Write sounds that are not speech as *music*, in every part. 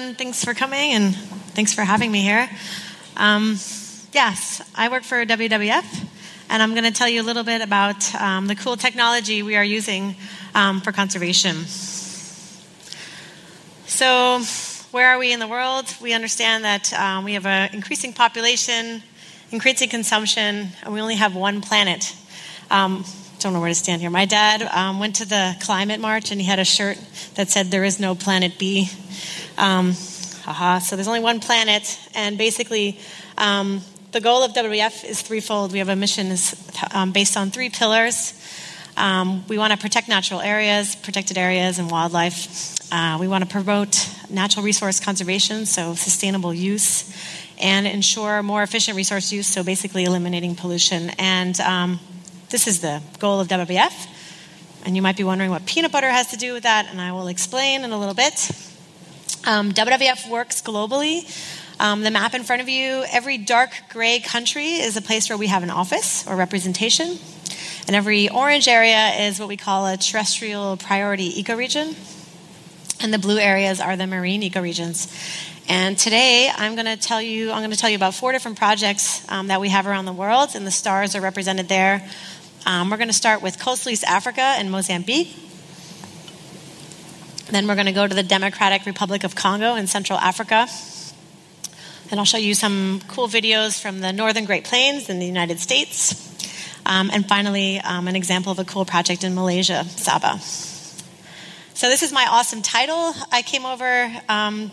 Everyone. Thanks for coming and thanks for having me here. Um, yes, I work for WWF, and I'm going to tell you a little bit about um, the cool technology we are using um, for conservation. So, where are we in the world? We understand that um, we have an increasing population, increasing consumption, and we only have one planet. Don't know where to stand here. My dad um, went to the climate march and he had a shirt that said, There is no planet B. Um, haha. So there's only one planet, and basically, um, the goal of WWF is threefold. We have a mission is, um, based on three pillars. Um, we want to protect natural areas, protected areas, and wildlife. Uh, we want to promote natural resource conservation, so sustainable use, and ensure more efficient resource use, so basically eliminating pollution. And um, this is the goal of WWF. And you might be wondering what peanut butter has to do with that, and I will explain in a little bit. Um, WWF works globally. Um, the map in front of you, every dark gray country is a place where we have an office or representation. And every orange area is what we call a terrestrial priority ecoregion. And the blue areas are the marine ecoregions. And today I'm going to tell you I'm going to tell you about four different projects um, that we have around the world, and the stars are represented there. Um, we're going to start with coastal East Africa and Mozambique. Then we're going to go to the Democratic Republic of Congo in Central Africa. And I'll show you some cool videos from the Northern Great Plains in the United States. Um, and finally, um, an example of a cool project in Malaysia, Sabah. So, this is my awesome title. I came over um,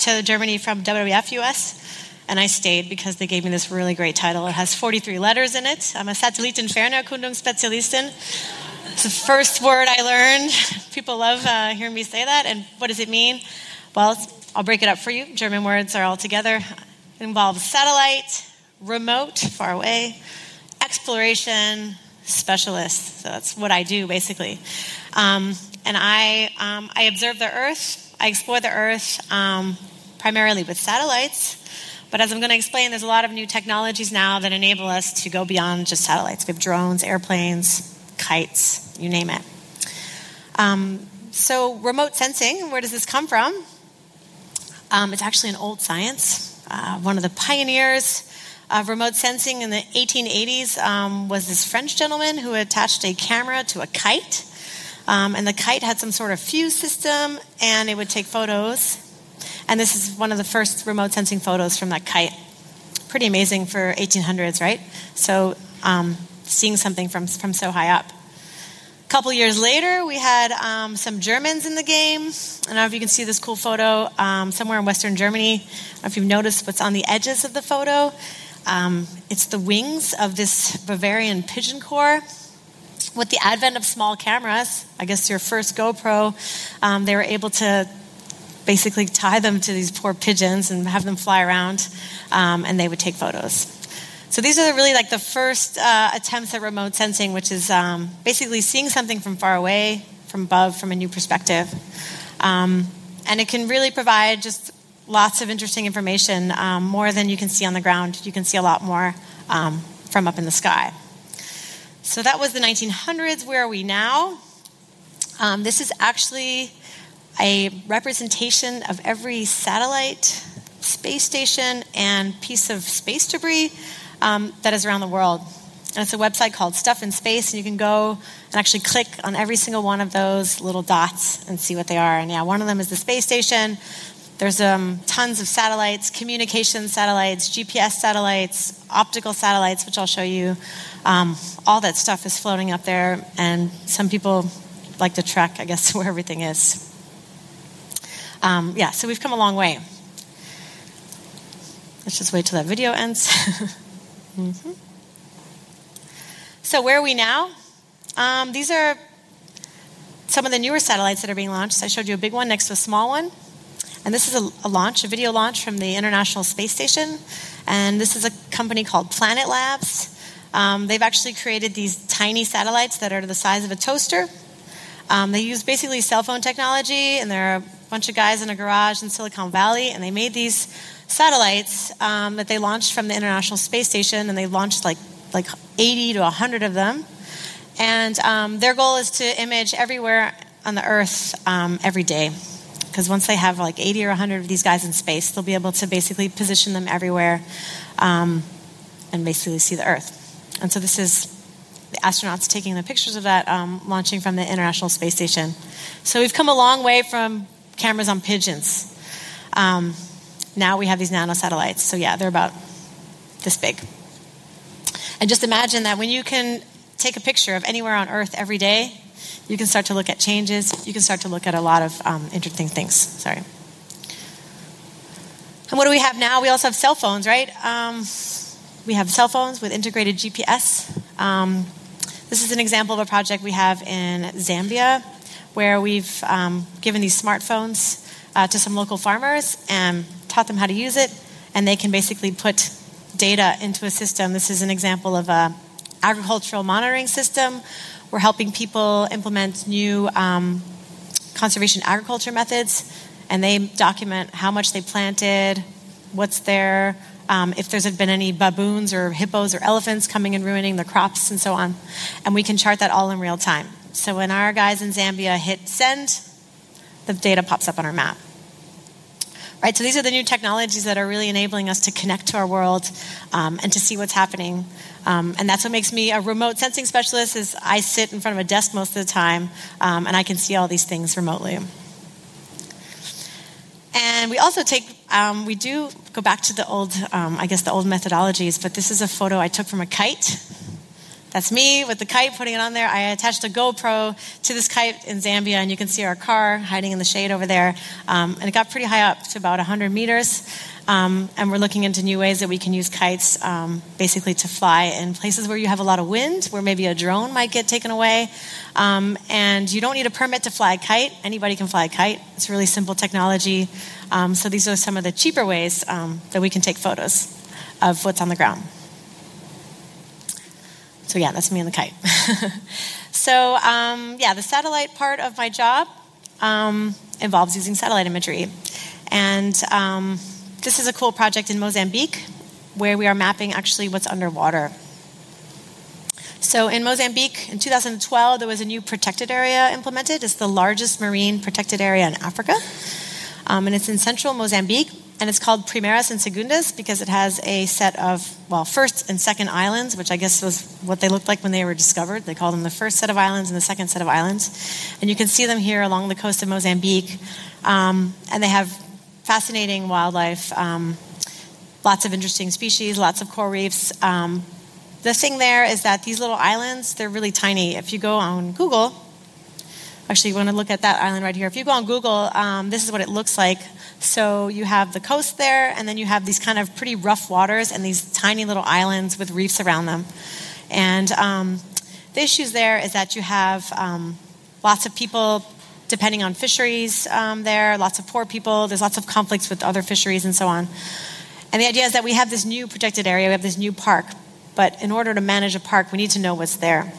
to Germany from WWF US, and I stayed because they gave me this really great title. It has 43 letters in it. I'm a Satellitenfernerkundungsspezialistin. It's the first word I learned. *laughs* People love uh, hearing me say that. And what does it mean? Well, I'll break it up for you. German words are all together. It involves satellite, remote, far away, exploration, specialist. So that's what I do, basically. Um, and I, um, I observe the Earth. I explore the Earth um, primarily with satellites. But as I'm going to explain, there's a lot of new technologies now that enable us to go beyond just satellites. We have drones, airplanes, kites, you name it. Um, so, remote sensing, where does this come from? Um, it's actually an old science. Uh, one of the pioneers of remote sensing in the 1880s um, was this French gentleman who attached a camera to a kite. Um, and the kite had some sort of fuse system, and it would take photos. And this is one of the first remote sensing photos from that kite. Pretty amazing for 1800s, right? So, um, seeing something from, from so high up. A couple years later, we had um, some Germans in the game. I don't know if you can see this cool photo um, somewhere in Western Germany. I don't know if you've noticed what's on the edges of the photo. Um, it's the wings of this Bavarian pigeon corps. With the advent of small cameras, I guess your first GoPro, um, they were able to basically tie them to these poor pigeons and have them fly around, um, and they would take photos. So these are really like the first uh, attempts at remote sensing, which is um, basically seeing something from far away, from above, from a new perspective. Um, and it can really provide just lots of interesting information, um, more than you can see on the ground. You can see a lot more um, from up in the sky. So that was the 1900s. Where are we now? Um, this is actually a representation of every satellite, space station, and piece of space debris um, that is around the world. And it's a website called Stuff in Space, and you can go and actually click on every single one of those little dots and see what they are. And yeah, one of them is the space station. There's um, tons of satellites, communication satellites, GPS satellites, optical satellites, which I'll show you. Um, all that stuff is floating up there, and some people like to track, I guess, *laughs* where everything is. Um, yeah, so we've come a long way. Let's just wait till that video ends. *laughs* Mm-hmm. So, where are we now? Um, these are some of the newer satellites that are being launched. I showed you a big one next to a small one. And this is a, a, launch, a video launch from the International Space Station. And this is a company called Planet Labs. Um, they've actually created these tiny satellites that are the size of a toaster. Um, they use basically cell phone technology, and a bunch of guys in a garage in Silicon Valley, and they made these satellites um, that they launched from the International Space Station, and they launched like like 80 to 100 of them. And um, their goal is to image everywhere on the Earth um, every day, because once they have like 80 or 100 of these guys in space, they'll be able to basically position them everywhere um, and basically see the Earth. And so this is the astronauts taking the pictures of that um, launching from the International Space Station. So we've come a long way from cameras on pigeons. Um, now we have these nanosatellites. So yeah, they're about this big. And just imagine that when you can take a picture of anywhere on Earth every day, you can start to look at changes. You can start to look at a lot of um, interesting things. Sorry. And what do we have now? We also have cell phones, right? Um, we have cell phones with integrated GPS. Um, this is an example of a project we have in Zambia where we've um, given these smartphones uh, to some local farmers and taught them how to use it, and they can basically put data into a system. This is an example of a agricultural monitoring system. We're helping people implement new um, conservation agriculture methods, and they document how much they planted, what's there, um, if there's been any baboons or hippos or elephants coming and ruining the crops and so on. And we can chart that all in real time. So when our guys in Zambia hit send, the data pops up on our map. Right, so these are the new technologies that are really enabling us to connect to our world um, and to see what's happening. Um, and that's what makes me a remote sensing specialist. Is I sit in front of a desk most of the time, um, and I can see all these things remotely. And we also take, um, we do go back to the old, um, I guess, the old methodologies. But this is a photo I took from a kite that's me with the kite, putting it on there. I attached a GoPro to this kite in Zambia, and you can see our car hiding in the shade over there. Um, and it got pretty high up to about 100 meters. Um, and we're looking into new ways that we can use kites um, basically to fly in places where you have a lot of wind, where maybe a drone might get taken away. Um, and you don't need a permit to fly a kite. Anybody can fly a kite. It's really simple technology. Um, so these are some of the cheaper ways um, that we can take photos of what's on the ground. So, yeah, that's me and the kite. *laughs* so, um, yeah, the satellite part of my job um, involves using satellite imagery. And um, this is a cool project in Mozambique where we are mapping actually what's underwater. So, in Mozambique in 2012, there was a new protected area implemented. It's the largest marine protected area in Africa. Um, and it's in central Mozambique and it's called Primeiras and Segundas because it has a set of, well, first and second islands, which I guess was what they looked like when they were discovered. They called them the first set of islands and the second set of islands. And you can see them here along the coast of Mozambique. Um, and they have fascinating wildlife, um, lots of interesting species, lots of coral reefs. Um, the thing there is that these little islands, they're really tiny. If you go on Google, actually, you want to look at that island right here. If you go on Google, um, this is what it looks like so you have the coast there, and then you have these kind of pretty rough waters and these tiny little islands with reefs around them. And um, the issues there is that you have um, lots of people depending on fisheries um, there, lots of poor people, there's lots of conflicts with other fisheries and so on. And the idea is that we have this new protected area, we have this new park, but in order to manage a park, we need to know what's there.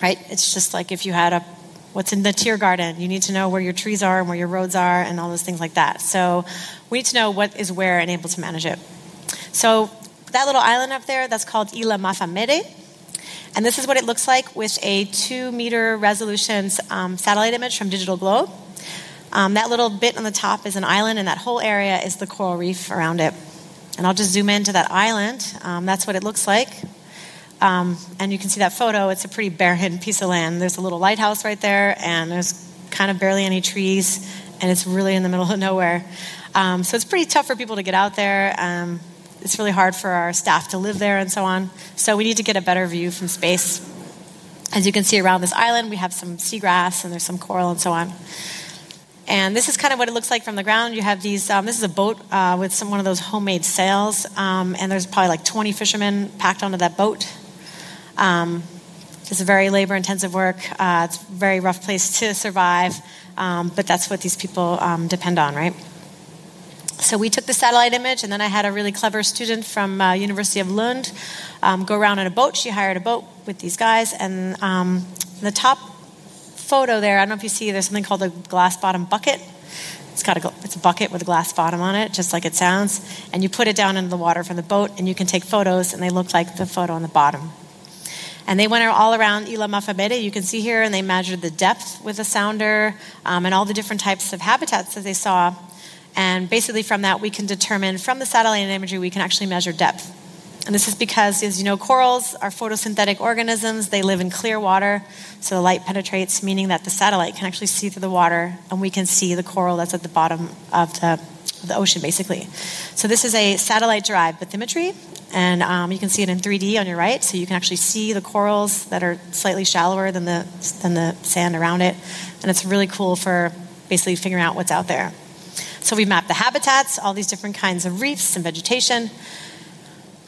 Right? It's just like if you had a what's in the Tiergarten. You need to know where your trees are and where your roads are and all those things like that. So we need to know what is where and able to manage it. So that little island up there, that's called Ilha Mafamede. And this is what it looks like with a two meter resolution um, satellite image from Digital Globe. Um, that little bit on the top is an island, and that whole area is the coral reef around it. And I'll just zoom into that island. Um, that's what it looks like. Um, and you can see that photo. It's a pretty barren piece of land. There's a little lighthouse right there, and there's kind of barely any trees, and it's really in the middle of nowhere. Um, so it's pretty tough for people to get out there. Um, it's really hard for our staff to live there and so on. So we need to get a better view from space. As you can see around this island, we have some seagrass and there's some coral and so on. And this is kind of what it looks like from the ground. You have these, um, this is a boat uh, with some, one of those homemade sails, um, and there's probably like 20 fishermen packed onto that boat. Um, it's a very labor intensive work. Uh, it's a very rough place to survive, um, but that's what these people um, depend on, right? So we took the satellite image, and then I had a really clever student from uh, University of Lund um, go around in a boat. She hired a boat with these guys, and um, the top photo there, I don't know if you see, there's something called a glass bottom bucket. It's got a, it's a bucket with a glass bottom on it, just like it sounds. And you put it down into the water from the boat, and you can take photos, and they look like the photo on the bottom. And they went all around Isla Mafamede, you can see here, and they measured the depth with a sounder um, and all the different types of habitats that they saw. And basically, from that, we can determine from the satellite imagery, we can actually measure depth. And this is because, as you know, corals are photosynthetic organisms. They live in clear water, so the light penetrates, meaning that the satellite can actually see through the water, and we can see the coral that's at the bottom of the, the ocean, basically. So this is a satellite-derived bathymetry, and um, you can see it in 3D on your right. So you can actually see the corals that are slightly shallower than the than the sand around it, and it's really cool for basically figuring out what's out there. So we've mapped the habitats, all these different kinds of reefs and vegetation.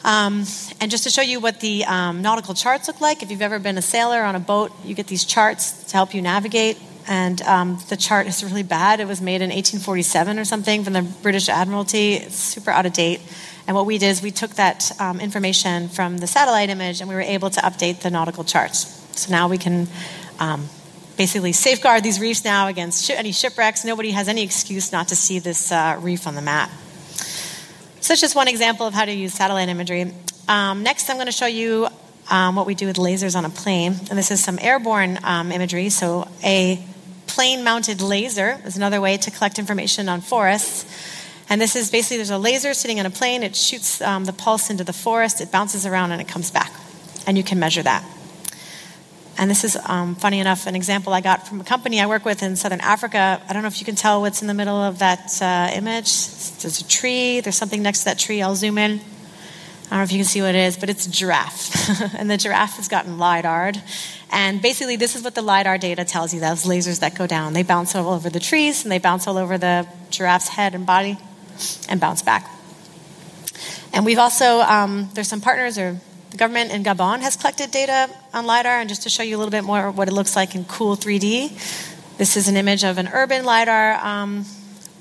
Um, and just to show you what the um, nautical charts look like, if you've ever been a sailor on a boat, you get these charts to help you navigate. And um, the chart is really bad. It was made in 1847 or something from the British Admiralty. It's super out of date. And what we did is we took that um, information from the satellite image and we were able to update the nautical charts. So now we can um, basically safeguard these reefs now against any shipwrecks. Nobody has any excuse not to see this uh, reef on the map. So that's just one example of how to use satellite imagery. Um, next, I'm going to show you um, what we do with lasers on a plane. And this is some airborne um, imagery. So, a plane mounted laser is another way to collect information on forests. And this is basically there's a laser sitting on a plane, it shoots um, the pulse into the forest, it bounces around, and it comes back. And you can measure that. And this is, um, funny enough, an example I got from a company I work with in southern Africa. I don't know if you can tell what's in the middle of that uh, image. There's a tree, there's something next to that tree. I'll zoom in. I don't know if you can see what it is, but it's a giraffe. *laughs* and the giraffe has gotten LIDARed. And basically, this is what the LIDAR data tells you those lasers that go down. They bounce all over the trees, and they bounce all over the giraffe's head and body, and bounce back. And we've also, um, there's some partners or the government in Gabon has collected data on LIDAR, and just to show you a little bit more what it looks like in cool 3D, this is an image of an urban LIDAR um,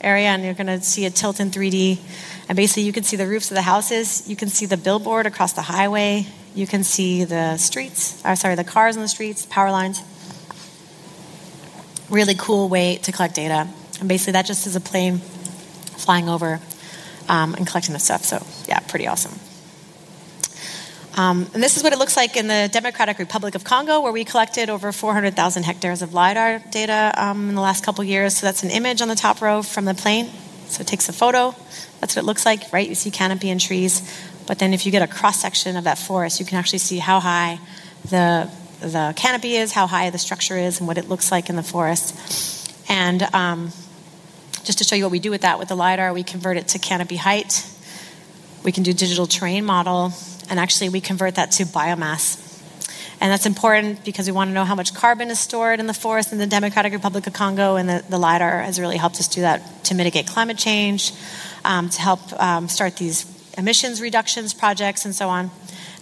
area, and you're going to see a tilt in 3D. And basically, you can see the roofs of the houses, you can see the billboard across the highway, you can see the streets, or sorry, the cars on the streets, power lines. Really cool way to collect data. And basically, that just is a plane flying over um, and collecting the stuff. So, yeah, pretty awesome. Um, and this is what it looks like in the Democratic Republic of Congo, where we collected over 400,000 hectares of LIDAR data um, in the last couple years. So that's an image on the top row from the plane. So it takes a photo. That's what it looks like, right? You see canopy and trees. But then if you get a cross section of that forest, you can actually see how high the, the canopy is, how high the structure is, and what it looks like in the forest. And um, just to show you what we do with that with the LIDAR, we convert it to canopy height. We can do digital terrain model and actually we convert that to biomass. And that's important because we want to know how much carbon is stored in the forest in the Democratic Republic of Congo, and the, the LIDAR has really helped us do that to mitigate climate change, um, to help um, start these emissions reductions projects, and so on.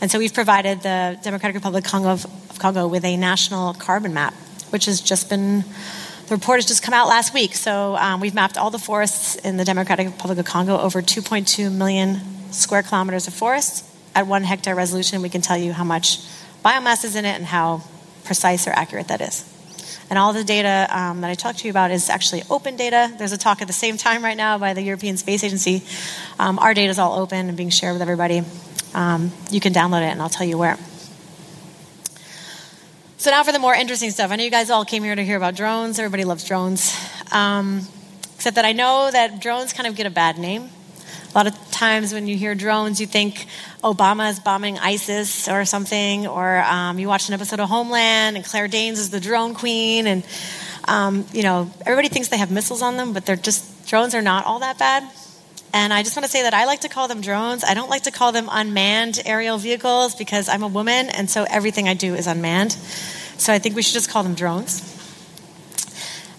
And so we've provided the Democratic Republic of Congo, of Congo with a national carbon map, which has just been the report has just come out last week. So um, we've mapped all the forests in the Democratic Republic of Congo, over 2.2 million square kilometers of forests at one hectare resolution, we can tell you how much biomass is in it and how precise or accurate that is. And all the data um, that I talked to you about is actually open data. There's a talk at the same time right now by the European Space Agency. Um, our data is all open and being shared with everybody. Um, you can download it, and I'll tell you where. So now for the more interesting stuff. I know you guys all came here to hear about drones. Everybody loves drones. Um, except that I know that drones kind of get a bad name. A lot of times when you hear drones, you think Obama is bombing ISIS or something, or um, you watch an episode of Homeland and Claire Danes is the drone queen, and um, you know everybody thinks they have missiles on them, but they're just drones are not all that bad. And I just want to say that I like to call them drones. I don't like to call them unmanned aerial vehicles because I'm a woman, and so everything I do is unmanned. So I think we should just call them drones.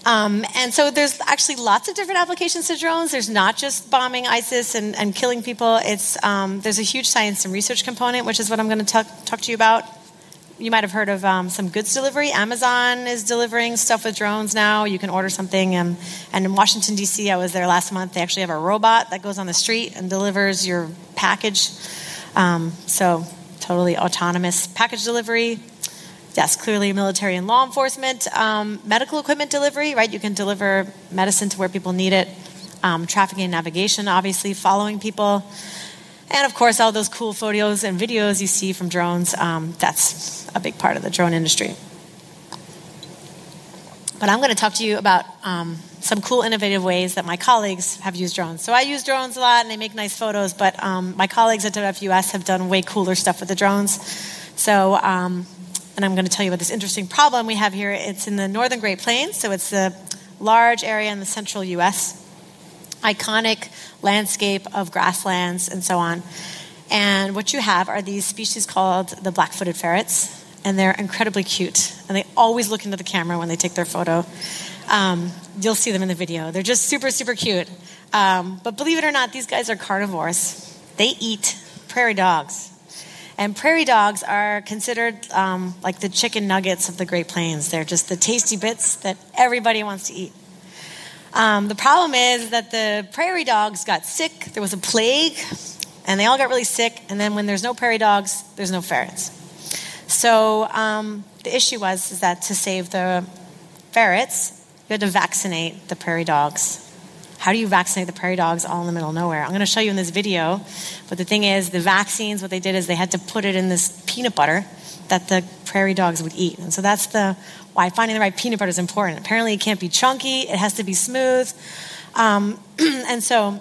Um, and so there's actually lots of different applications to drones. There's not just bombing ISIS and, and killing people. It's, um, there's a huge science and research component, which is what I'm going to talk, talk to you about. You might have heard of um, some goods delivery. Amazon is delivering stuff with drones now. You can order something. and in Washington, D.C., I was there last month. They actually have a robot that goes on the street and delivers your package. Um, so, totally autonomous package delivery yes, clearly military and law enforcement, um, medical equipment delivery, right? You can deliver medicine to where people need it, um, trafficking and navigation, obviously, following people. And of course, all those cool photos and videos you see from drones, um, that's a big part of the drone industry. But I'm going to talk to you about um, some cool, innovative ways that my colleagues have used drones. So I use drones a lot and they make nice photos, but um, my colleagues at WWF have done way cooler stuff with the drones. So, um, and I'm going to tell you about this interesting problem we have here. It's in the northern Great Plains, so it's the large area in the central US, iconic landscape of grasslands and so on. And what you have are these species called the black footed ferrets, and they're incredibly cute. And they always look into the camera when they take their photo. Um, you'll see them in the video. They're just super, super cute. Um, but believe it or not, these guys are carnivores. They eat prairie dogs. And prairie dogs are considered um, like the chicken nuggets of the Great Plains. They're just the tasty bits that everybody wants to eat. Um, the problem is that the prairie dogs got sick. There was a plague, and they all got really sick. And then when there's no prairie dogs, there's no ferrets. So um, the issue was is that to save the ferrets, you had to vaccinate the prairie dogs. How do you vaccinate the prairie dogs all in the middle of nowhere? I'm going to show you in this video. But the thing is, the vaccines, what they did is they had to put it in this peanut butter that the prairie dogs would eat. And so that's the why finding the right peanut butter is important. Apparently, it can't be chunky, it has to be smooth. Um, *clears throat* and so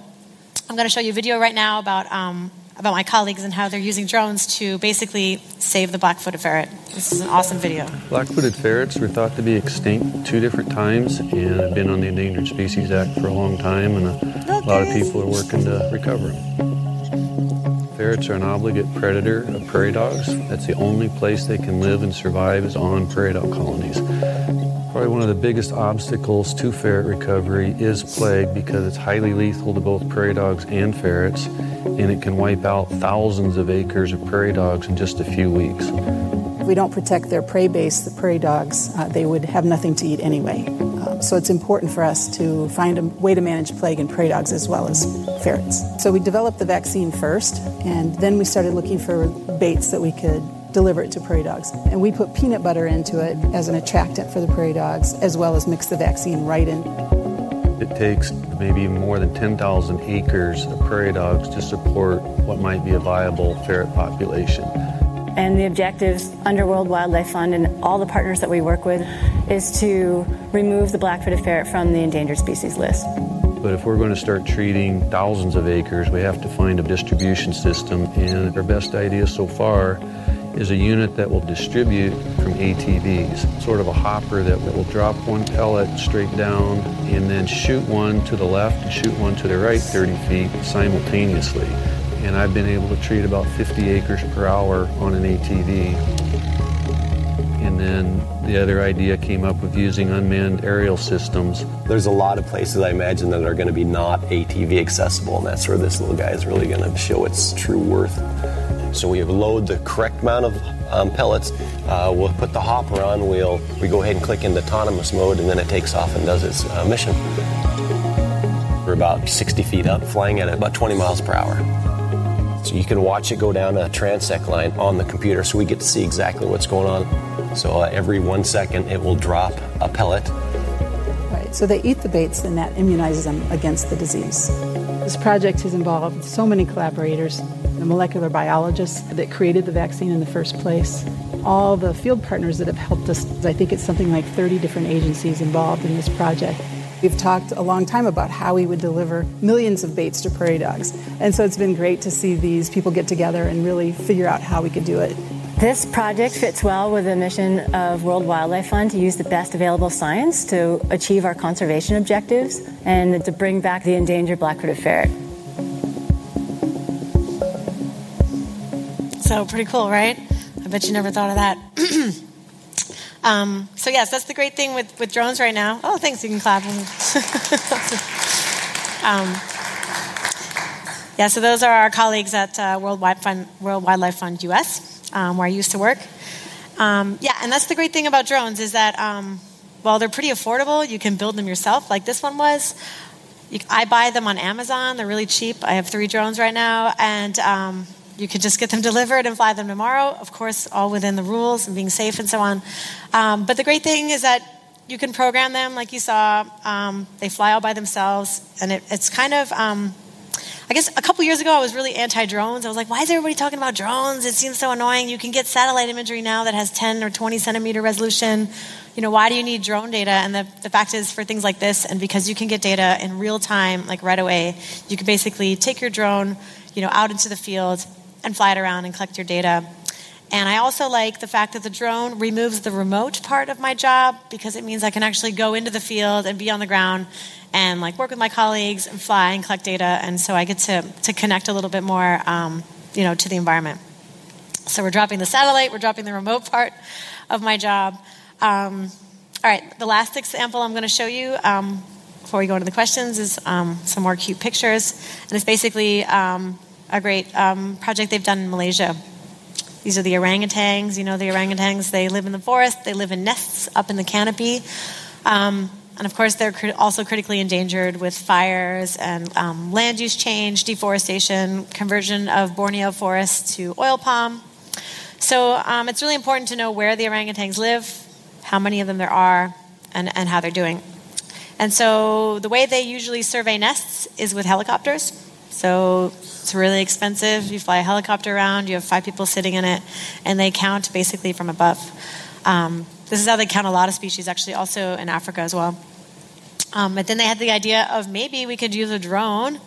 I'm going to show you a video right now about um, about my colleagues and how they're using drones to basically save the black-footed ferret. This is an awesome video. Black-footed ferrets were thought to be extinct two different times and have been on the Endangered Species Act for a long time, and a, a lot of people are working to recover them. Ferrets are an obligate predator of prairie dogs. That's the only place they can live and survive is on prairie dog colonies. Probably one of the biggest obstacles to ferret recovery is plague because it's highly lethal to both prairie dogs and ferrets, and it can wipe out thousands of acres of prairie dogs in just a few weeks. If we don't protect their prey base, the prairie dogs, uh, they would have nothing to eat anyway. Uh, so it's important for us to find a way to manage plague in prairie dogs as well as ferrets. So we developed the vaccine first, and then we started looking for baits that we could deliver it to prairie dogs. And we put peanut butter into it as an attractant for the prairie dogs, as well as mix the vaccine right in. It takes maybe more than 10,000 acres of prairie dogs to support what might be a viable ferret population. And the objectives under World Wildlife Fund and all the partners that we work with is to remove the black-footed ferret from the endangered species list. But if we're going to start treating thousands of acres, we have to find a distribution system. And our best idea so far is a unit that will distribute from ATVs, sort of a hopper that will drop one pellet straight down and then shoot one to the left and shoot one to the right 30 feet simultaneously. And I've been able to treat about 50 acres per hour on an ATV. And then the other idea came up with using unmanned aerial systems. There's a lot of places I imagine that are going to be not ATV accessible, and that's where this little guy is really going to show its true worth. So we have load the correct amount of um, pellets. Uh, we'll put the hopper on. We'll we go ahead and click into autonomous mode, and then it takes off and does its uh, mission. We're about 60 feet up, flying at about 20 miles per hour. So you can watch it go down a transect line on the computer, so we get to see exactly what's going on. So uh, every one second, it will drop a pellet. Right. So they eat the baits, and that immunizes them against the disease. This project has involved so many collaborators the molecular biologists that created the vaccine in the first place, all the field partners that have helped us. I think it's something like 30 different agencies involved in this project. We've talked a long time about how we would deliver millions of baits to prairie dogs. And so it's been great to see these people get together and really figure out how we could do it. This project fits well with the mission of World Wildlife Fund to use the best available science to achieve our conservation objectives and to bring back the endangered black-footed ferret. So pretty cool, right? I bet you never thought of that. *clears throat* um, so yes, that's the great thing with, with drones right now. Oh, thanks. You can clap. *laughs* um, yeah, so those are our colleagues at uh, World, Fund, World, Wildlife Fund US, um, where I used to work. Um, yeah, and that's the great thing about drones is that um, while they're pretty affordable, you can build them yourself, like this one was. You, I buy them on Amazon. They're really cheap. I have three drones right now, and um, you could just get them delivered and fly them tomorrow, of course, all within the rules and being safe and so on. Um, but the great thing is that you can program them, like you saw. Um, they fly all by themselves, and it, it's kind of. Um, I guess a couple years ago, I was really anti drones. I was like, why is everybody talking about drones? It seems so annoying. You can get satellite imagery now that has 10 or 20 centimeter resolution. You know, why do you need drone data? And the, the fact is, for things like this, and because you can get data in real time, like right away, you can basically take your drone, you know, out into the field and fly it around and collect your data. And I also like the fact that the drone removes the remote part of my job because it means I can actually go into the field and be on the ground and like work with my colleagues and fly and collect data. And so I get to, to connect a little bit more, um, you know, to the environment. So we're dropping the satellite, we're dropping the remote part of my job. Um, all right, the last example I'm going to show you um, before we go into the questions is um, some more cute pictures. And it's basically um, a great um, project they've done in Malaysia. These are the orangutans. You know the orangutans, they live in the forest, they live in nests up in the canopy. Um, and of course, they're also critically endangered with fires and um, land use change, deforestation, conversion of Borneo forests to oil palm. So um, it's really important to know where the orangutans live, how many of them there are, and, and how they're doing. And so the way they usually survey nests is with helicopters. So it's really expensive. You fly a helicopter around, you have five people sitting in it, and they count basically from above. Um, this is how they count a lot of species, actually, also in Africa as well. Um, but then they had the idea of maybe we could use a drone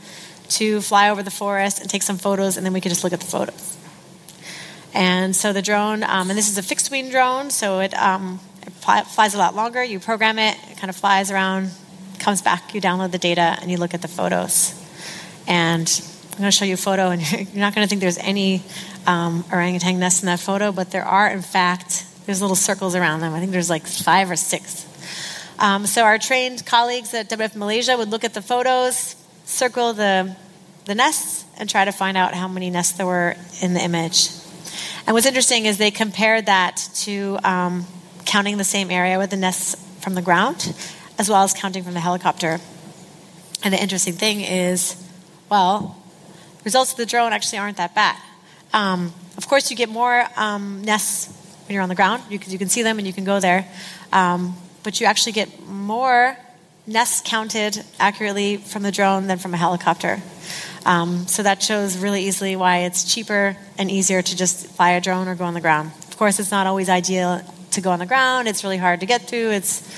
to fly over the forest and take some photos, and then we could just look at the photos. And so the drone, um, and this is a fixed wing drone, so it, um, it flies a lot longer. You program it, it kind of flies around, comes back, you download the data, and you look at the photos. And going to show you a photo, and *laughs* you're not going to think there's any um, orangutan nests in that photo, but there are, in fact, there's little circles around them. I think there's like five or six. Um, so our trained colleagues at WWF Malaysia would look at the photos, circle the, the nests, and try to find out how many nests there were in the image. And what's interesting is they compared that to um, counting the same area with the nests from the ground, as well as counting from the helicopter. And the interesting thing is, well, results of the drone actually aren't that bad. Um, of course, you get more um, nests when you're on the ground you, you, can see them and you can go there. Um, but you actually get more nests counted accurately from the drone than from a helicopter. Um, so that shows really easily why it's cheaper and easier to just fly a drone or go on the ground. Of course, it's not always ideal to go on the ground. It's really hard to get to. It's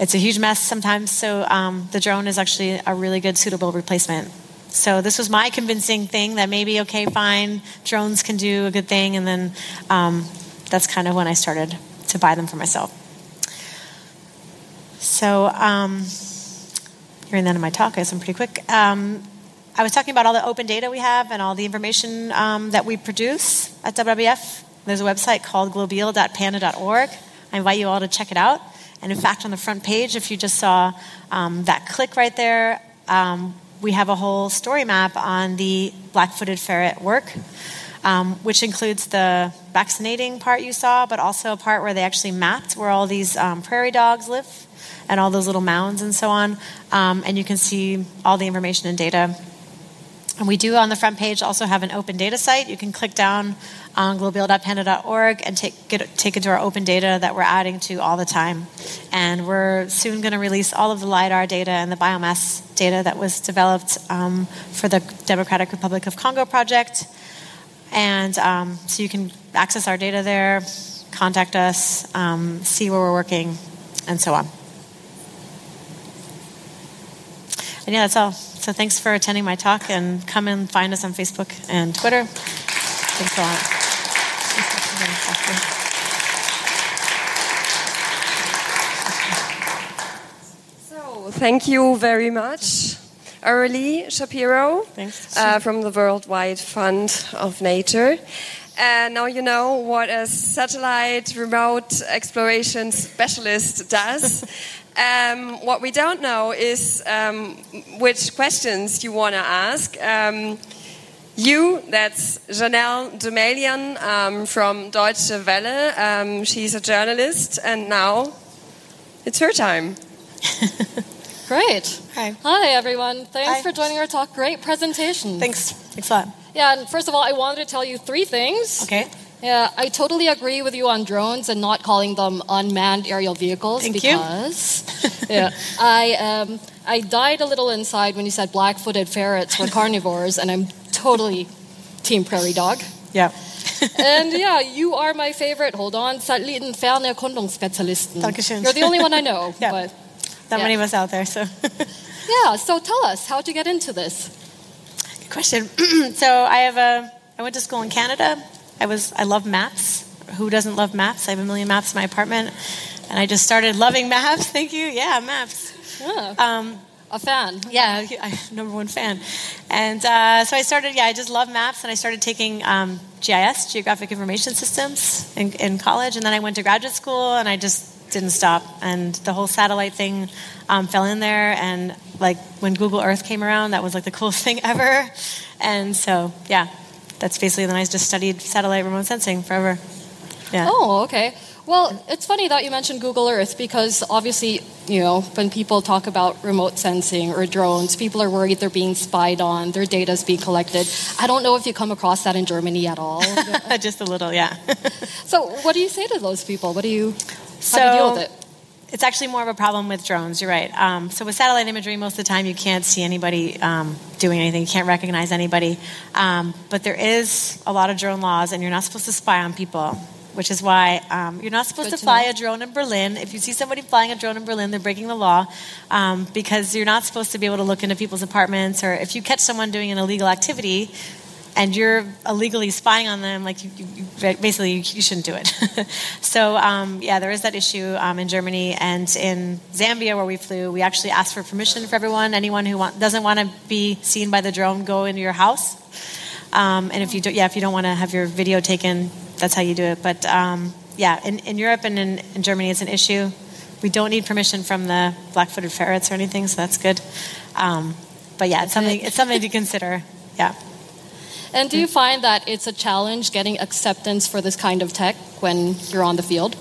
it's a huge mess sometimes. So um, the drone is actually a really good suitable replacement. So this was my convincing thing that maybe okay, fine, drones can do a good thing, and then um, that's kind of when I started to buy them for myself. So, um, hearing that in my talk, I'm pretty quick. Um, I was talking about all the open data we have and all the information um, that we produce at WWF. There's a website called globil.panda.org. I invite you all to check it out. And in fact, on the front page, if you just saw um, that click right there, um, we have a whole story map on the black footed ferret work um, which includes the vaccinating part you saw, but also a part where they actually mapped where all these um, prairie dogs live and all those little mounds and so on. Um, and you can see all the information and data. And we do on the front page also have an open data site. You can click down on globil.panda.org and take, get, take it to our open data that we're adding to all the time. And we're soon going to release all of the LIDAR data and the biomass data that was developed um, for the Democratic Republic of Congo project. And um, so you can access our data there, contact us, um, see where we're working, and so on. And yeah, that's all. So thanks for attending my talk, and come and find us on Facebook and Twitter. Thanks a lot. So, thank you very much. Aurélie Shapiro uh, from the Worldwide Fund of Nature. And now you know what a satellite remote exploration specialist does. *laughs* um, what we don't know is um, which questions you want to ask. Um, you, that's Janelle Dumalaon um, from Deutsche Welle. Um, she's a journalist, and now it's her time. *laughs* Great. Hi. Hi, everyone. Thanks Hi. for joining our talk. Great presentation. Thanks. Thanks a lot. Yeah, and first of all, I wanted to tell you three things. Okay. Yeah, I totally agree with you on drones and not calling them unmanned aerial vehicles Thank because *laughs* yeah, I um, I died a little inside when you said black-footed ferrets were *laughs* carnivores, and I'm totally team prairie dog. Yeah. *laughs* and yeah, you are my favorite. Hold on, Satellitenfernerkundungsspezialisten. Dankeschön. You're the only one I know. Yeah. But Not Yeah. many of us out there, so. *laughs* yeah, so tell us, how'd you get into this? Good question. *clears throat* so I have a. I went to school in Canada. I was. I love maps. Who doesn't love maps? I have a million maps in my apartment, and I just started loving *laughs* maps. Thank you. Yeah, maps. Yeah, Um, a fan. yeah, I'm number one fan. And uh, so I started, yeah, I just love maps, and I started taking um, GIS, Geographic Information Systems, in, in college. And then I went to graduate school, and I just didn't stop. And the whole satellite thing um, fell in there. And like when Google Earth came around, that was like the *laughs* coolest thing ever. And so, yeah, that's basically then I just studied satellite remote sensing forever. Yeah. Oh, okay. Well, it's funny that you mentioned Google Earth because obviously, you know, when people talk about remote sensing or drones, people are worried they're being spied on, their data is being collected. I don't know if you come across that in Germany at all. *laughs* just a little, yeah. *laughs* so, what do you say to those people? What do you, how So- do you deal with it? It's actually more of a problem with drones. You're right. Um, so with satellite imagery, most of the time you can't see anybody um, doing anything. You can't recognize anybody. Um, but there is a lot of drone laws, and you're not supposed to spy on people. Which is why um, you're not supposed Good to fly a drone in Berlin. If you see somebody flying a drone in Berlin, they're breaking the law um, because you're not supposed to be able to look into people's apartments. Or if you catch someone doing an illegal activity, and you're illegally spying on them, like you, you, basically you, you shouldn't do it. *laughs* so um, yeah, there is that issue um, in Germany and in Zambia where we flew. We actually asked for permission for everyone. Anyone who want, doesn't want to be seen by the drone, go into your house. Um, and if you do, yeah, if you don't want to have your video taken, that's how you do it. But um, yeah, in, in Europe and in, in Germany, it's an issue. We don't need permission from the black-footed ferrets or anything, so that's good. Um, but yeah, it's something it's something to consider. Yeah. And do you find that it's a challenge getting acceptance for this kind of tech when you're on the field?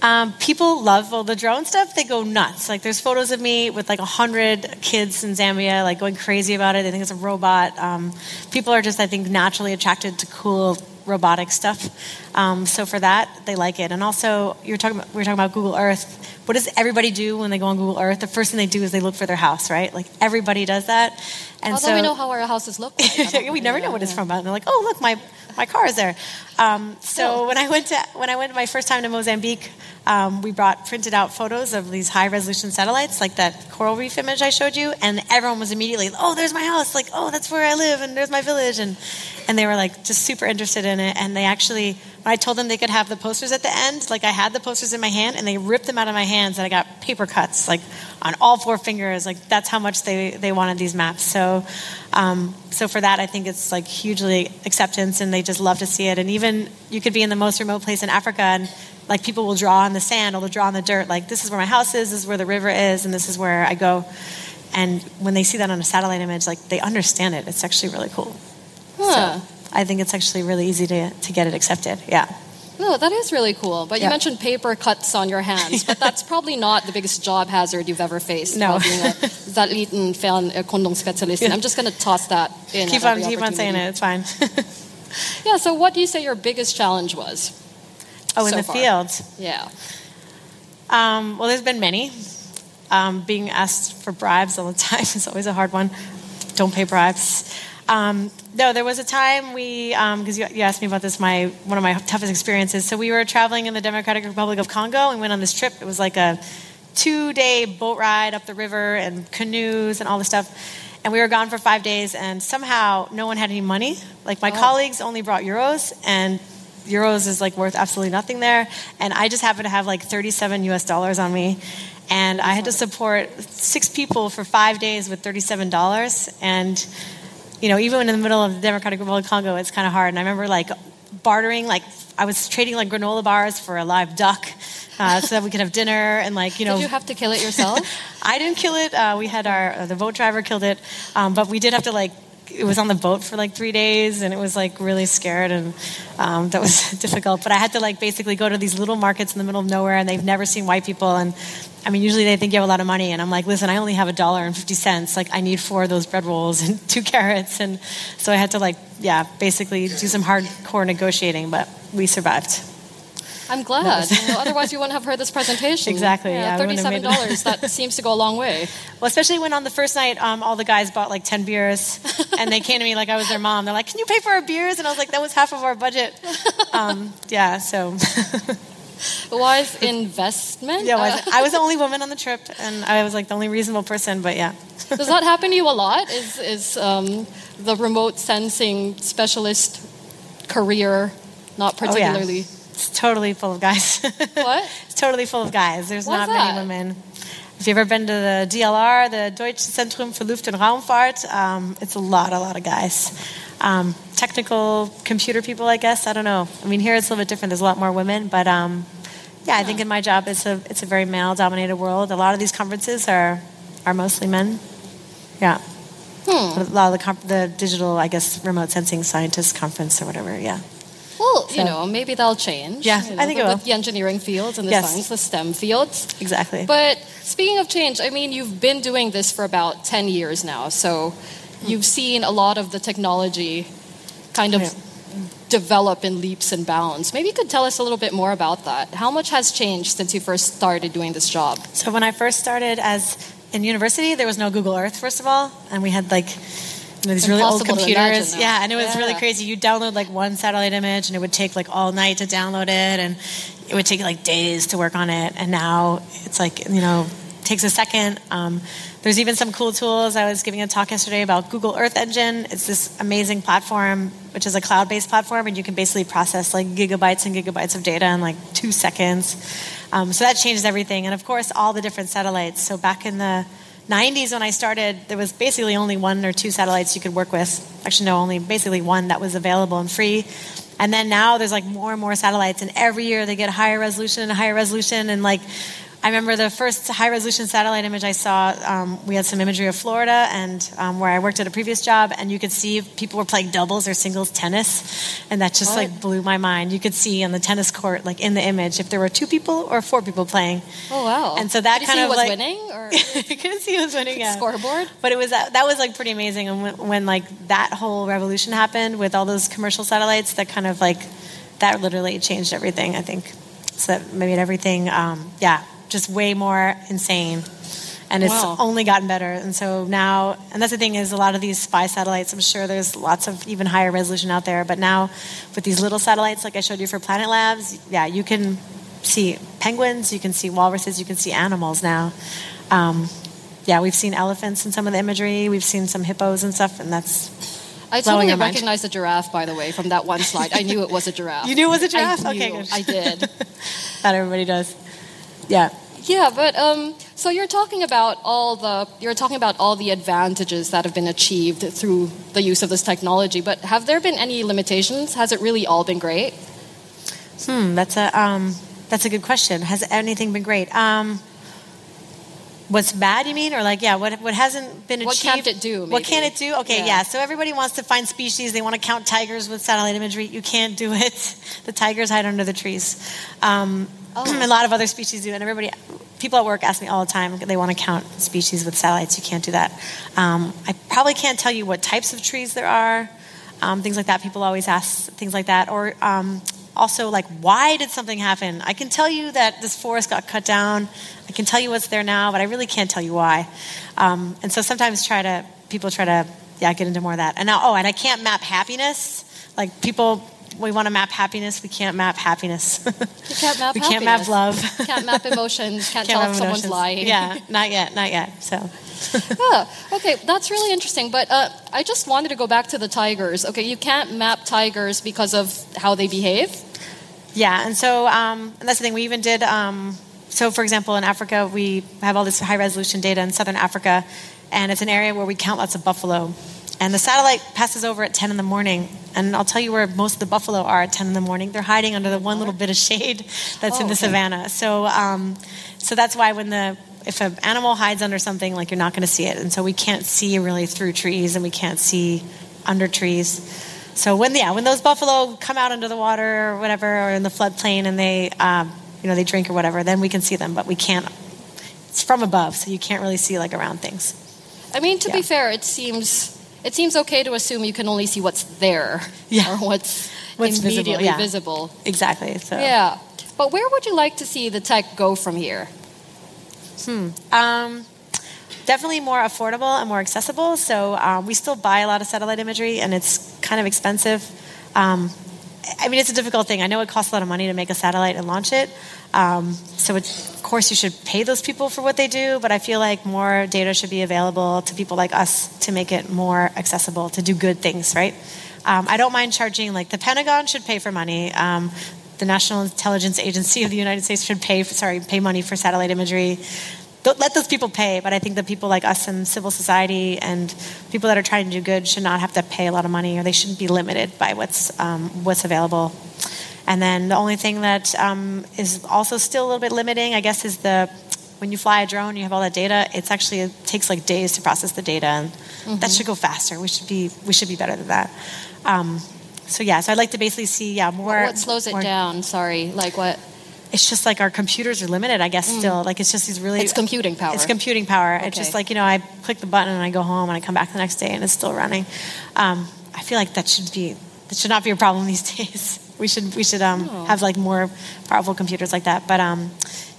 Um, people love all the drone stuff. They go nuts. Like there's photos of me with like a hundred kids in Zambia, like going crazy about it. They think it's a robot. Um, people are just, I think, naturally attracted to cool robotic stuff. Um, so for that, they like it. And also, you're talking. About, we were talking about Google Earth. What does everybody do when they go on Google Earth? The first thing they do is they look for their house, right? Like everybody does that. And Although so we know how our houses look like. *laughs* We never know what it's from. And they're like, oh, look, my, my car is there. Um, so when I went to when I went my first time to Mozambique, um, we brought printed out photos of these high resolution satellites, like that coral reef image I showed you, and everyone was immediately, oh, there's my house, like, oh, that's where I live, and there's my village, and and they were like just super interested in it, and they actually. When I told them they could have the posters at the end, like I had the posters in my hand, and they ripped them out of my hands, and I got paper cuts, like on all four fingers. Like that's how much they, they wanted these maps. So, um, so for that, I think it's like hugely acceptance, and they just love to see it. And even you could be in the most remote place in Africa, and like people will draw on the sand or they'll draw on the dirt. Like this is where my house is, this is where the river is, and this is where I go. And when they see that on a satellite image, like they understand it. It's actually really cool. Huh. So I think it's actually really easy to, to get it accepted. Yeah. No, that is really cool. But you Yeah. mentioned paper cuts on your hands, but that's *laughs* probably not the biggest job hazard you've ever faced. No. being a *laughs* Satellitenfernerkundungsspezialist. I'm just going to toss that in. Keep on keep on saying it. It's fine. *laughs* Yeah. So, what do you say your biggest challenge was? oh, in the far. field. Yeah. Um, well, there's been many. Um, being asked for bribes all the time is always a hard one. Don't pay bribes. Um, no, there was a time we, because you, you asked me about this, my one of my toughest experiences. So we were traveling in the Democratic Republic of Congo and went on this trip. It was like a two-day boat ride up the river and canoes and all this stuff. And we were gone for five days, and somehow no one had any money. Like my colleagues only brought euros, and euros is like worth absolutely nothing there. And I just happened to have like 37 US dollars on me. And I had to support six people for five days with $37. And, you know, even in the middle of the Democratic Republic of Congo, it's kind of hard. And I remember like bartering, like, I was trading like granola bars for a live duck uh, so that we could have dinner and like, you know. Did you have to kill it yourself? *laughs* I didn't kill it. Uh, we had our uh, the boat driver killed it, um, but we did have to like it was on the boat for like three days, and it was like really scared, and um, that was *laughs* difficult. But I had to like basically go to these little markets in the middle of nowhere, and they've never seen white people, and I mean, usually they think you have a lot of money, and I'm like, listen, I only have a dollar and fifty cents. Like, I need four of those bread rolls and *laughs* two carrots, and so I had to like, yeah, basically do some hardcore negotiating, but we survived. I'm glad. Know, otherwise, you wouldn't have heard this presentation. Exactly. Yeah, yeah thirty-seven dollars. that seems to go a long way. *laughs* Well, especially when on the first night, um, all the guys bought like ten beers, and they came to me like I was their mom. They're like, "Can you pay for our beers?" And I was like, "That was half of our budget." Um, yeah. So. *laughs* Wise investment. Yeah, wise, *laughs* I was the only woman on the trip, and I was like the only reasonable person. But yeah. Does that happen to you a lot? Is is um, the remote sensing specialist career not particularly? Oh, yeah. It's totally full of guys. *laughs* what? It's totally full of guys. There's What's not that? many women. If you've ever been to the DLR, the Deutsche Zentrum für Luft- und Raumfahrt, um, it's a lot, a lot of guys. Um, technical computer people, I guess. I don't know. I mean, here it's a little bit different. There's a lot more women, but um, yeah, I think in my job, it's a it's a very male-dominated world. A lot of these conferences are are mostly men. Yeah. Hmm. A lot of the, comp- the digital, I guess, remote sensing scientist conference or whatever. Yeah. Well, you know, maybe that'll change. Yeah, you know, I think it with will. the engineering fields and the Yes. science, the STEM fields. Exactly. But speaking of change, I mean, you've been doing this for about 10 years now, so you've seen a lot of the technology kind of Yeah. develop in leaps and bounds. Maybe you could tell us a little bit more about that. How much has changed since you first started doing this job? So when I first started as in university, there was no Google Earth, first of all, and we had like these really old computers. Yeah, and it was really crazy. You download like one satellite image, and it would take like all night to download it, and it would take like days to work on it. And now it's like you know takes a second. Um, there's even some cool tools. I was giving a talk yesterday about Google Earth Engine. It's this amazing platform, which is a cloud-based platform, and you can basically process like gigabytes and gigabytes of data in like two seconds. Um, so that changes everything. And of course, all the different satellites. So back in the 90s when I started, there was basically only one or two satellites you could work with. Actually, no, only basically one that was available and free. And then now there's like more and more satellites, and every year they get higher resolution and higher resolution. And like, I remember the first high resolution satellite image I saw. Um, we had some imagery of Florida, and um, where I worked at a previous job, and you could see people were playing doubles or singles tennis, and that just like blew my mind. You could see on the tennis court, like in the image, if there were two people or four people playing. Oh, wow. And so that kind of was like winning? Or *laughs* you couldn't see who was winning. Yeah. scoreboard? But it was that, that was like pretty amazing. And when, when like that whole revolution happened with all those commercial satellites, that kind of like that literally changed everything. I think so that made everything, um, yeah, just way more insane. And it's Wow. only gotten better. And so now, and that's the thing is, a lot of these spy satellites. I'm sure there's lots of even higher resolution out there. But now, with these little satellites, like I showed you for Planet Labs, yeah, you can see penguins, you can see walruses, you can see animals now. Um, yeah, we've seen elephants in some of the imagery. We've seen some hippos and stuff, and that's. I totally recognized a giraffe, by the way, from that one *laughs* slide. I knew it was a giraffe. You knew it was a giraffe? I Okay, knew. good. I did. *laughs* Not everybody does. Yeah. Yeah, but um, so you're talking about all the you're talking about all the advantages that have been achieved through the use of this technology. But have there been any limitations? Has it really all been great? Hmm, that's a um, that's a good question. Has anything been great? Um, what's bad? You mean, or like, yeah, what what hasn't been achieved? What can't it do, What can maybe? it do? Okay, Yeah. yeah. So everybody wants to find species. They want to count tigers with satellite imagery. You can't do it. *laughs* The tigers hide under the trees. Um, Oh. *clears throat* a lot of other species do, and everybody, people at work ask me all the time. They want to count species with satellites. You can't do that. Um, I probably can't tell you what types of trees there are. Um, things like that. People always ask things like that, or um, also like, why did something happen? I can tell you that this forest got cut down. I can tell you what's there now, but I really can't tell you why. Um, and so sometimes try to people try to yeah get into more of that. And now oh, and I can't map happiness. Like people, we want to map happiness. We can't map happiness. You can't map *laughs* we can't map love. Can't map *laughs* emotions. Can't, Can't tell if someone's emotions. lying. Yeah, not yet, not yet. So. Yeah. *laughs* Okay, that's really interesting. But uh, I just wanted to go back to the tigers. Okay, you can't map tigers because of how they behave. Yeah, and so um, and that's the thing. We even did. Um, so, for example, in Africa, we have all this high resolution data in southern Africa, and it's an area where we count lots of buffalo. And the satellite passes over at 10 in the morning, and I'll tell you where most of the buffalo are at 10 in the morning. They're hiding under the one little bit of shade that's Oh, in the okay. savannah. So, um, so that's why when the if an animal hides under something, like you're not going to see it, and so we can't see really through trees, and we can't see under trees. So when yeah, when those buffalo come out under the water or whatever, or in the floodplain, and they um, you know they drink or whatever, then we can see them, but we can't. It's from above, so you can't really see like around things. I mean, to Yeah. be fair, it seems it seems okay to assume you can only see what's there Yeah. or what's, What's visible, immediately yeah. visible. Exactly. So Yeah. But where would you like to see the tech go from here? Um, definitely more affordable and more accessible. So um, we still buy a lot of satellite imagery, and it's kind of expensive. Um, I mean, it's a difficult thing. I know it costs a lot of money to make a satellite and launch it. Um, so, it's, course, you should pay those people for what they do, but I feel like more data should be available to people like us to make it more accessible to do good things, right? Um, I don't mind charging, like, the Pentagon should pay for money. Um, the National Intelligence Agency of the United States should pay, for, sorry, pay money for satellite imagery. Don't let those people pay, but I think that people like us in civil society and people that are trying to do good should not have to pay a lot of money, or they shouldn't be limited by what's um, what's available. And then the only thing that um, is also still a little bit limiting, I guess, is the when you fly a drone, you have all that data. It's actually it takes like days to process the data, and that should go faster. We should be we should be better than that. Um, so yeah, so I'd like to basically see yeah more. what slows it more- down? Sorry, like what? It's just like our computers are limited, I guess. Still, like it's just these really. Mm. It's computing power. It's computing power. It's just like you know, I click the button and I go home and I come back the next day and it's still running. Um, I feel like that should be that should not be a problem *laughs* these days. We should we should um, Oh. have like more powerful computers like that. But um,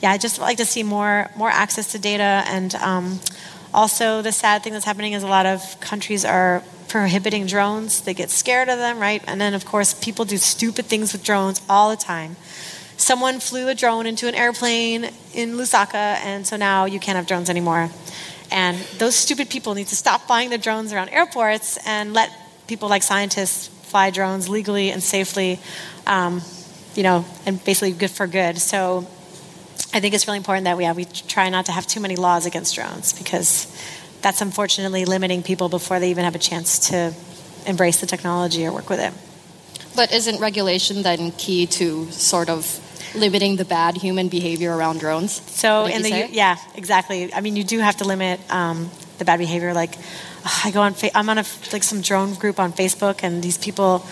yeah, I just like to see more more access to data and um, also the sad thing that's happening is a lot of countries are prohibiting drones. They get scared of them, right? And then of course people do stupid things with drones all the time someone flew a drone into an airplane in Lusaka, and so now you can't have drones anymore. And those stupid people need to stop flying their drones around airports and let people like scientists fly drones legally and safely, um, you know, and basically good for good. So I think it's really important that we have, we try not to have too many laws against drones because that's unfortunately limiting people before they even have a chance to embrace the technology or work with it. But isn't regulation then key to sort of limiting the bad human behavior around drones? So in the say? yeah, exactly. I mean, you do have to limit um, the bad behavior. Like, I go on, fa- I'm on a like some drone group on Facebook, and these people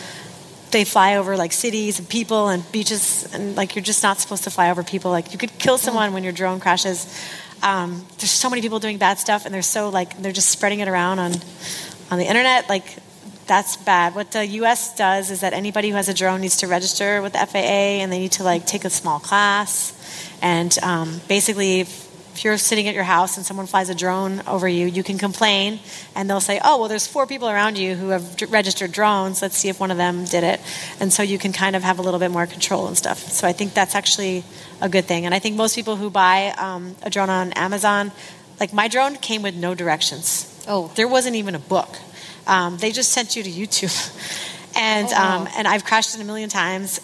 they fly over like cities and people and beaches, and like you're just not supposed to fly over people. Like you could kill someone when your drone crashes. Um, there's so many people doing bad stuff, and they're so like they're just spreading it around on on the internet. Like that's bad. What the U.S. does is that anybody who has a drone needs to register with the FAA, and they need to like take a small class. And um, basically, if you're sitting at your house and someone flies a drone over you, you can complain, and they'll say, "Oh, well, there's four people around you who have d- registered drones. Let's see if one of them did it." And so you can kind of have a little bit more control and stuff. So I think that's actually a good thing. And I think most people who buy um, a drone on Amazon, like my drone, came with no directions. Oh. There wasn't even a book. Um, they just sent you to YouTube, *laughs* and Oh, wow. um, and I've crashed it a million times.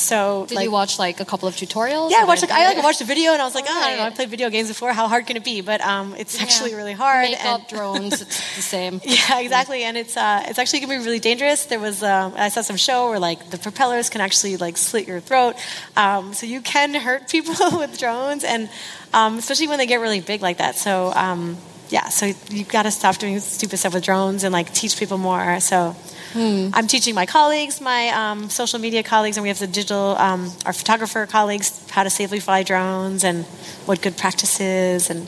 So Did like, you watch like a couple of tutorials? yeah, I watched like I like watched a video and I was like, oh, I don't know, I played video games before. How hard can it be? But um, it's Yeah. actually really hard. Make and- drones, it's the same. *laughs* yeah, exactly, and it's uh, it's actually gonna be really dangerous. There was um, I saw some show where like the propellers can actually like slit your throat, um, so you can hurt *laughs* people with drones, and um, especially when they get really big like that. So um, yeah, so you've got to stop doing stupid stuff with drones and like teach people more. So. I'm teaching my colleagues, my um, social media colleagues, and we have the digital, um, our photographer colleagues, how to safely fly drones and what good practices, and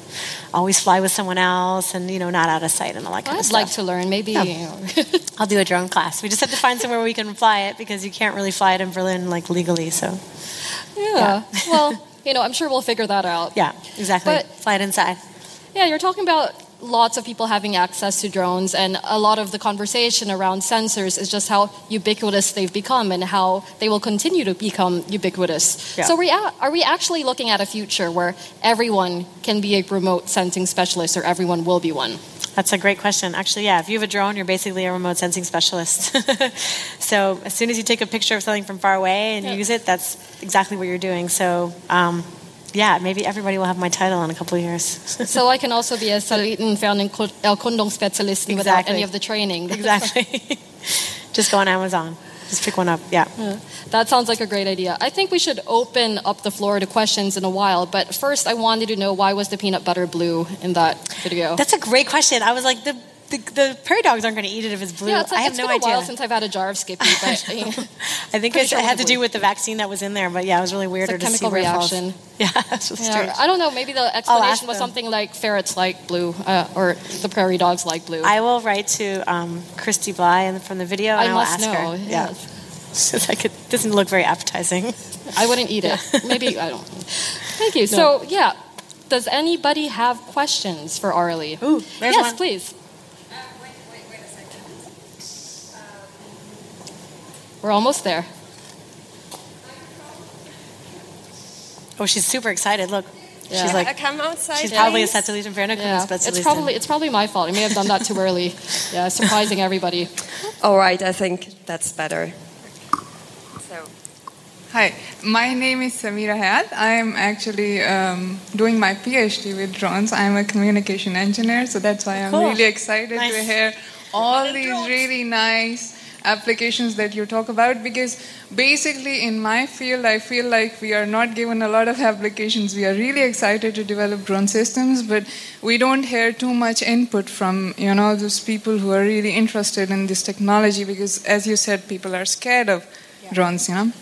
always fly with someone else, and you know, not out of sight and all that kind of I'd stuff. like to learn. Maybe Yeah. you *laughs* know. I'll do a drone class. We just have to find somewhere where we can fly it because you can't really fly it in Berlin like legally. So yeah. well, you know, I'm sure we'll figure that out. yeah, exactly. But- fly it inside. Yeah, you're talking about lots of people having access to drones, and a lot of the conversation around sensors is just how ubiquitous they've become and how they will continue to become ubiquitous. Yeah. So, we a- are we actually looking at a future where everyone can be a remote sensing specialist, or everyone will be one? That's a great question. Actually, yeah, if you have a drone, you're basically a remote sensing specialist. *laughs* so as soon as you take a picture of something from far away and use it, that's exactly what you're doing. So um, yeah, maybe everybody will have my title in a couple of years. so, I can also be a Satellitenfernerkundungsspezialist uh, without any of the training. *laughs* exactly. *laughs* Just go on Amazon. Just pick one up. Yeah. That sounds like a great idea. I think we should open up the floor to questions in a while, but first I wanted to know why was the peanut butter blue in that video? That's a great question. I was like, the the, the prairie dogs aren't going to eat it if it's blue. Yeah, it's, I have it's no been a idea. while since I've had a jar of Skippy, but *laughs* you know, I think Pretty it sure had to blue. do with the vaccine that was in there, but yeah, it was really weird it's a to chemical where reaction. *laughs* Yeah, that's really Yeah, strange. I don't know. Maybe the explanation was them. something like ferrets like blue, uh, or the prairie dogs like blue. I will write to um, Christy Bly and from the video. I and I will must ask know. Her. yes. Yeah, Since I could, doesn't look very appetizing. *laughs* I wouldn't eat it. Maybe I don't. Thank you. So yeah, does anybody have questions for Aurélie? Ooh, yes, one. please. We're almost there. Oh, she's super excited. Look, Yeah. she's I like, come outside. she's probably a please? Satellite Inferno Yeah, it's probably it's probably my fault. I may have done that too early. Yeah, surprising everybody. All right, I think that's better. So, Hi, my name is Samira Hayat. I am actually um, doing my PhD with drones. I'm a communication engineer, so that's why I'm Cool. really excited Nice. to hear all these really nice applications that you talk about because basically in my field I feel like we are not given a lot of applications. We are really excited to develop drone systems, but we don't hear too much input from you know those people who are really interested in this technology because as you said people are scared of drones, you know.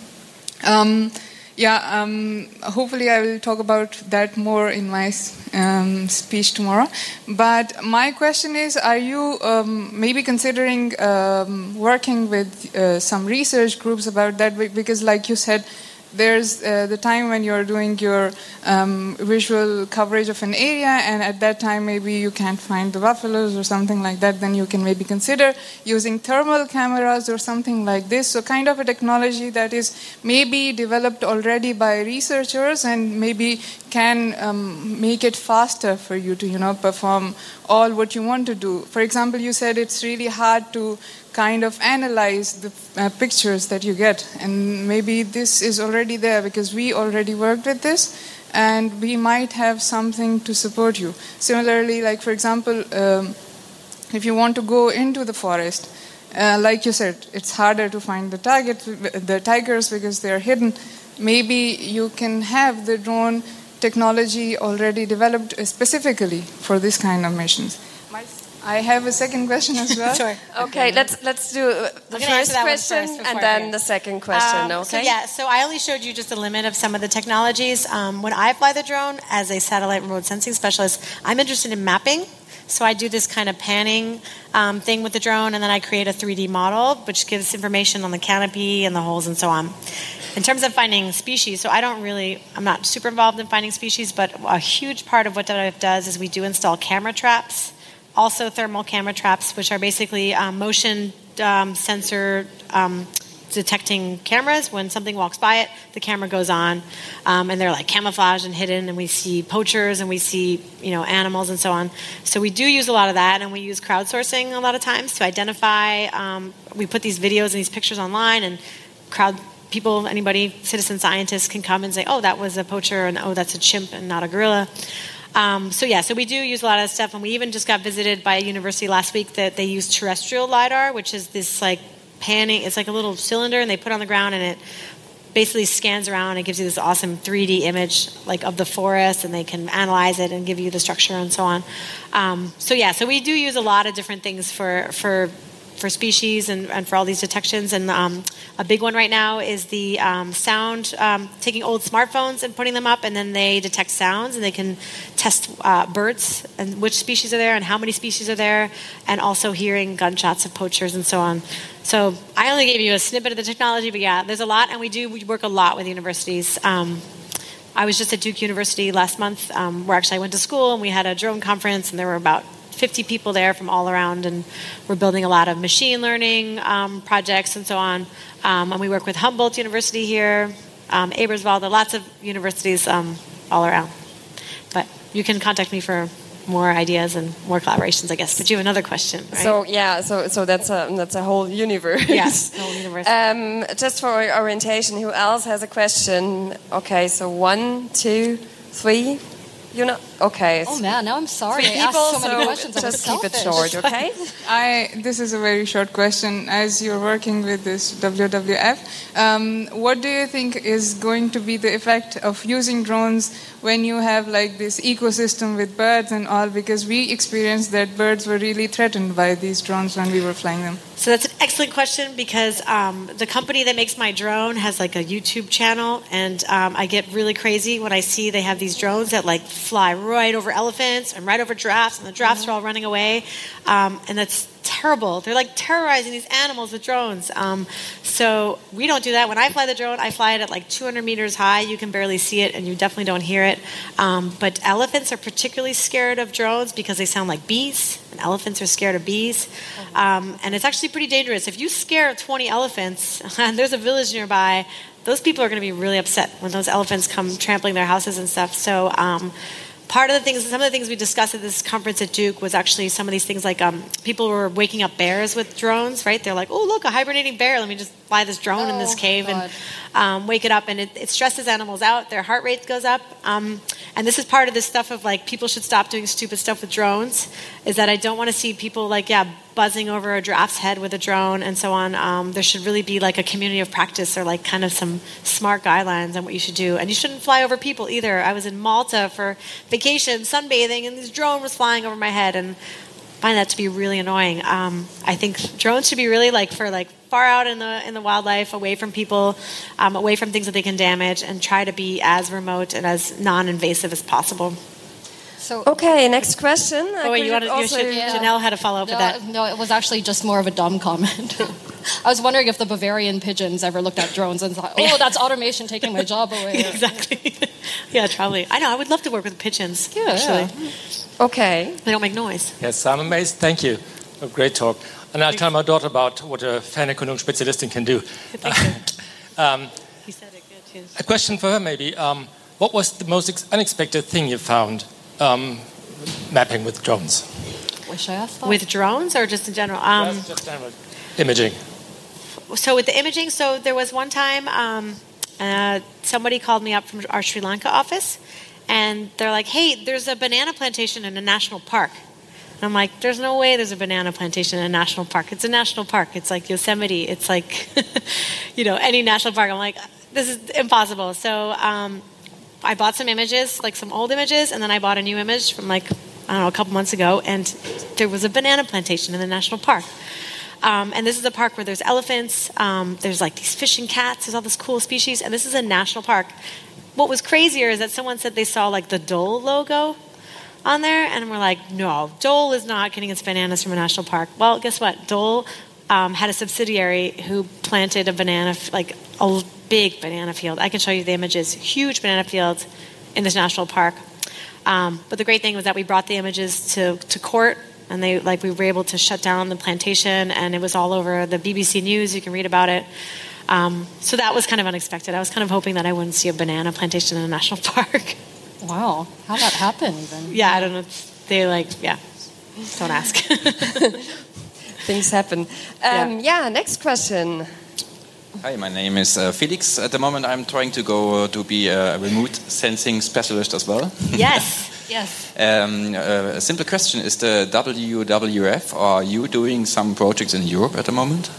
Um, yeah, um, hopefully I will talk about that more in my um, speech tomorrow. But my question is are you um, maybe considering um, working with uh, some research groups about that? Because, like you said, there's uh, the time when you're doing your um, visual coverage of an area, and at that time maybe you can't find the buffaloes or something like that. Then you can maybe consider using thermal cameras or something like this. So, kind of a technology that is maybe developed already by researchers and maybe can um, make it faster for you to, you know, perform all what you want to do. For example, you said it's really hard to kind of analyze the uh, pictures that you get. And maybe this is already there because we already worked with this and we might have something to support you. Similarly like for example um, if you want to go into the forest uh, like you said it's harder to find the target the tigers because they're hidden. Maybe you can have the drone technology already developed specifically for this kind of missions I have a second question as well. *laughs* Sure. okay, let's let's do uh, the I'm first question first and then forget. the second question. Um, okay. So yeah, so I only showed you just a limit of some of the technologies. Um, when I fly the drone as a satellite remote sensing specialist, I'm interested in mapping. So I do this kind of panning um, thing with the drone, and then I create a 3D model, which gives information on the canopy and the holes and so on. In terms of finding species, so I don't really, I'm not super involved in finding species, but a huge part of what WWF does is we do install camera traps also thermal camera traps, which are basically um, motion um, sensor um, detecting cameras. When something walks by it, the camera goes on, um, and they're like camouflaged and hidden. And we see poachers and we see you know animals and so on. So we do use a lot of that, and we use crowdsourcing a lot of times to identify. Um, we put these videos and these pictures online, and crowd people, anybody, citizen scientists can come and say, "Oh, that was a poacher," and "Oh, that's a chimp and not a gorilla." Um, so yeah, so we do use a lot of stuff, and we even just got visited by a university last week that they use terrestrial lidar, which is this like panning. It's like a little cylinder, and they put on the ground, and it basically scans around and gives you this awesome 3D image like of the forest, and they can analyze it and give you the structure and so on. Um, so yeah, so we do use a lot of different things for for for species and, and for all these detections. And um, a big one right now is the um, sound, um, taking old smartphones and putting them up, and then they detect sounds and they can test uh, birds and which species are there and how many species are there, and also hearing gunshots of poachers and so on. So I only gave you a snippet of the technology, but yeah, there's a lot, and we do we work a lot with universities. Um, I was just at Duke University last month, um, where actually I went to school, and we had a drone conference, and there were about 50 people there from all around, and we're building a lot of machine learning um, projects and so on. Um, and we work with Humboldt University here, um, Eberswalde, lots of universities um, all around. But you can contact me for more ideas and more collaborations, I guess. But you have another question, right? So yeah, so so that's a that's a whole universe. Yes, *laughs* the whole universe. Um, just for orientation, who else has a question? Okay, so one, two, three. You know, okay. Oh man, now I'm sorry. Three I asked people, so many so questions. Just keep it short, okay? *laughs* I this is a very short question. As you're working with this WWF, um, what do you think is going to be the effect of using drones when you have like this ecosystem with birds and all? Because we experienced that birds were really threatened by these drones when we were flying them. So that's an excellent question because um, the company that makes my drone has like a YouTube channel, and um, I get really crazy when I see they have these drones that like fly right over elephants and right over giraffes, and the giraffes are all running away, um, and that's terrible. They're like terrorizing these animals with drones. Um, so we don't do that. When I fly the drone, I fly it at like 200 meters high. You can barely see it, and you definitely don't hear it. Um, but elephants are particularly scared of drones because they sound like bees, and elephants are scared of bees. Um, and it's actually pretty dangerous. If you scare 20 elephants, *laughs* and there's a village nearby, those people are going to be really upset when those elephants come trampling their houses and stuff. So um, part of the things, some of the things we discussed at this conference at Duke was actually some of these things like um, people were waking up bears with drones, right? They're like, oh, look, a hibernating bear. Let me just fly this drone in this Oh, cave God. and um, wake it up. And it, it stresses animals out. Their heart rate goes up. Um, and this is part of this stuff of like people should stop doing stupid stuff with drones. Is that I don't want to see people like, yeah, buzzing over a giraffe's head with a drone and so on. Um, there should really be like a community of practice or like kind of some smart guidelines on what you should do. And you shouldn't fly over people either. I was in Malta for vacation, sunbathing, and this drone was flying over my head, and I find that to be really annoying. Um, I think drones should be really like for like far out in the in the wildlife, away from people, um, away from things that they can damage, and try to be as remote and as non-invasive as possible. So Okay, next question. Oh wait, you wanted, you also, should, Janelle had a follow up no, with that. no, it was actually just more of a dumb comment. *laughs* I was wondering if the Bavarian pigeons ever looked at drones and thought, "Oh, that's automation taking my job away." *laughs* exactly. *laughs* yeah, probably. I know. I would love to work with pigeons. Yeah, actually, yeah. Okay. they don't make noise. Yes, I'm amazed. Thank you. A great talk. And I'll tell my daughter about what a Fernerkundungsspezialistin can do. um, He said it good too. a question for her, maybe. Um, what was the most ex- unexpected thing you found um, mapping with drones? Wish I asked that. With drones or just in general? Um, Just- just general imaging. so with the imaging, so there was one time um, uh, somebody called me up from our Sri Lanka office, and they're like, "Hey, there's a banana plantation in a national park." And I'm like, "There's no way there's a banana plantation in a national park. It's a national park. It's like Yosemite. It's like, *laughs* you know, any national park." I'm like, "This is impossible." So um, I bought some images, like some old images, and then I bought a new image from like I don't know a couple months ago, and there was a banana plantation in the national park. Um, and this is a park where there's elephants, um, there's like these fishing cats, there's all this cool species, and this is a national park. What was crazier is that someone said they saw like the Dole logo on there, and we're like, no, Dole is not getting its bananas from a national park. Well, guess what? Dole um, had a subsidiary who planted a banana, like a big banana field. I can show you the images, huge banana fields in this national park. Um, but the great thing was that we brought the images to, to court, and they like we were able to shut down the plantation, and it was all over the BBC News. You can read about it. Um, so that was kind of unexpected. I was kind of hoping that I wouldn't see a banana plantation in a national *laughs* park. Wow, how that happened even? yeah, I don't know. They like, yeah, don't ask. *laughs* Things happen. Um, yeah. next question. Hi, my name is uh, Felix. At the moment, I'm trying to go uh, to be a remote sensing specialist as well. *laughs* yes, yes. Um, uh, a simple question: Is the WWF? Are you doing some projects in Europe at the moment?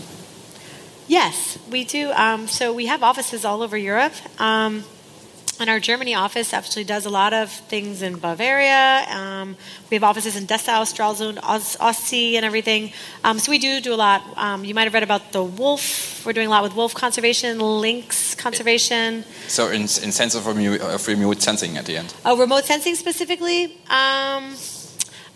Yes, we do. Um, so we have offices all over Europe. Um, and our Germany office actually does a lot of things in Bavaria. Um, we have offices in Dessau, Stralsund, Ostsee, and everything. Um, so we do do a lot. Um, you might have read about the wolf. We're doing a lot with wolf conservation, lynx conservation. So, in, in sense of remote, of remote sensing at the end. Oh, remote sensing specifically. Um,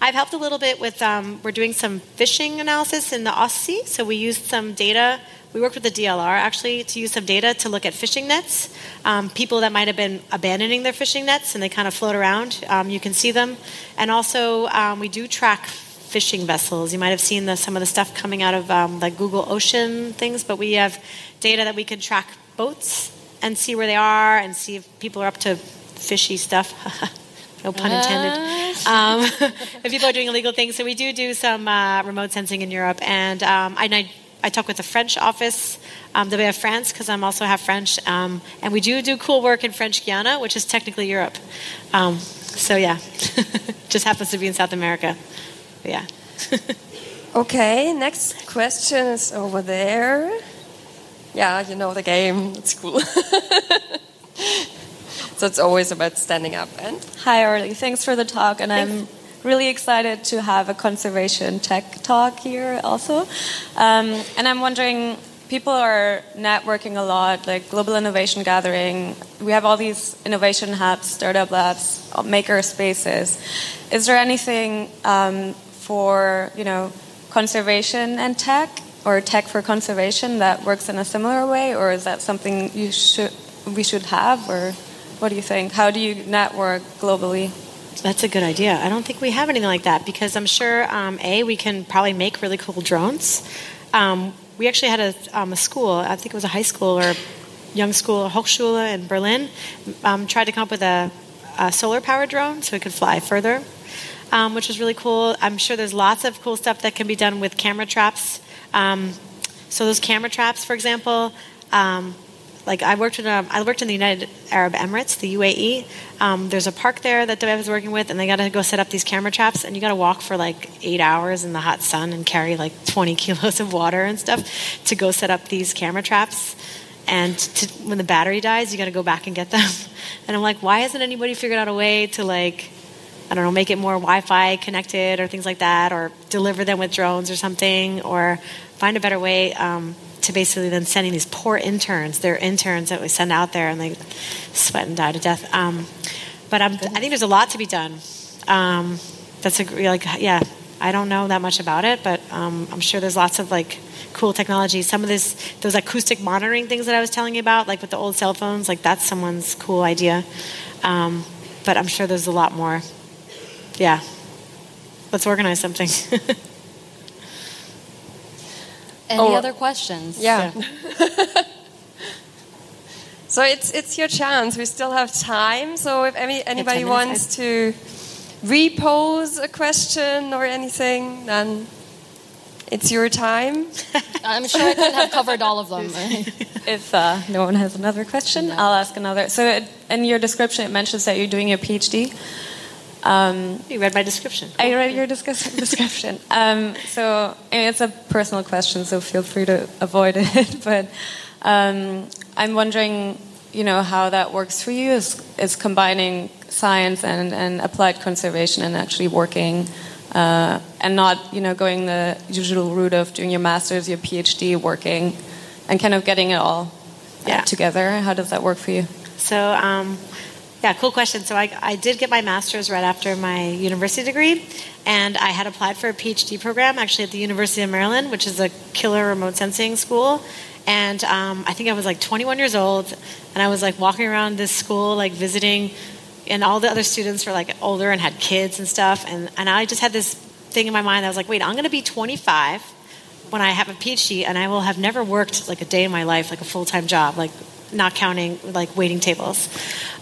I've helped a little bit with. Um, we're doing some fishing analysis in the Ostsee, so we used some data. We worked with the DLR actually to use some data to look at fishing nets. Um, people that might have been abandoning their fishing nets and they kind of float around. Um, you can see them, and also um, we do track fishing vessels. You might have seen the, some of the stuff coming out of um, the Google Ocean things, but we have data that we can track boats and see where they are and see if people are up to fishy stuff. *laughs* no pun intended. Um, *laughs* if people are doing illegal things, so we do do some uh, remote sensing in Europe, and um, and I. I talk with the French office um, that we have France because I'm also half French, um, and we do do cool work in French Guiana, which is technically Europe. Um, So yeah, *laughs* just happens to be in South America. But yeah. *laughs* okay, next question is over there. Yeah, you know the game. It's cool. *laughs* so it's always about standing up. And hi, Aurélie. Thanks for the talk, and Thanks. I'm really excited to have a conservation tech talk here also. Um, and I'm wondering, people are networking a lot, like global innovation gathering. We have all these innovation hubs, startup labs, maker spaces. Is there anything um, for you know conservation and tech, or tech for conservation that works in a similar way, or is that something you should we should have, or what do you think? How do you network globally? That's a good idea. I don't think we have anything like that because I'm sure um, a we can probably make really cool drones. Um, we actually had a, um, a, school. I think it was a high school or young school, Hochschule in Berlin, um, tried to come up with a, a solar powered drone so it could fly further, um, which was really cool. I'm sure there's lots of cool stuff that can be done with camera traps. Um, so those camera traps, for example, like I worked in um, I worked in the United Arab Emirates, the UAE. Um, there's a park there that I was working with, and they got to go set up these camera traps, and you got to walk for like eight hours in the hot sun and carry like 20 *laughs* kilos of water and stuff to go set up these camera traps. And to, when the battery dies, you got to go back and get them. *laughs* And I'm like, why hasn't anybody figured out a way to like I don't know, make it more Wi-Fi connected or things like that, or deliver them with drones or something, or find a better way. Um, to basically then sending these poor interns, they're interns that we send out there and they sweat and die to death. Um, but I'm, i think there's a lot to be done. Um, that's a like yeah. I don't know that much about it, but um, I'm sure there's lots of like cool technology. Some of this, those acoustic monitoring things that I was telling you about, like with the old cell phones, like that's someone's cool idea. Um, but I'm sure there's a lot more. Yeah, let's organize something. *laughs* Any oh, other questions? Yeah. *laughs* so it's it's your chance. We still have time. So if any, anybody wants to repose a question or anything, then it's your time. *laughs* I'm sure I couldn't have covered all of them. *laughs* if uh, no one has another question, no. I'll ask another. So in your description, it mentions that you're doing your PhD. Um, you read my description. I read your *laughs* description. Um, so I mean, it's a personal question, so feel free to avoid *laughs* it. but um, I'm wondering, you know, how that works for you is, is combining science and, and applied conservation and actually working. Uh, and not, you know, going the usual route of doing your master's, your PhD, working, and kind of getting it all yeah. together. How does that work for you? So, um, yeah, cool question. So I, I did get my master's right after my university degree, and I had applied for a PhD program actually at the University of Maryland, which is a killer remote sensing school. And um, I think I was like 21 years old, and I was like walking around this school, like visiting, and all the other students were like older and had kids and stuff. And, and I just had this thing in my mind. I was like, wait, I'm going to be 25 when I have a PhD, and I will have never worked like a day in my life, like a full time job, like not counting like waiting tables.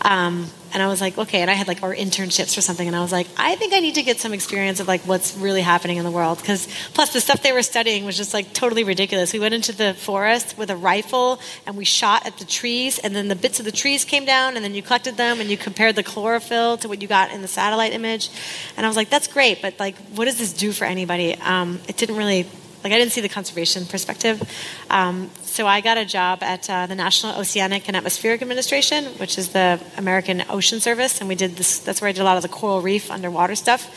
Um, and I was like, okay, and I had like our internships or something, and I was like, I think I need to get some experience of like what's really happening in the world. Because plus the stuff they were studying was just like totally ridiculous. We went into the forest with a rifle and we shot at the trees, and then the bits of the trees came down, and then you collected them and you compared the chlorophyll to what you got in the satellite image. And I was like, that's great, but like, what does this do for anybody? Um, it didn't really like I didn't see the conservation perspective. Um, so I got a job at uh, the National Oceanic and Atmospheric Administration, which is the American Ocean Service, and we did this. That's where I did a lot of the coral reef underwater stuff.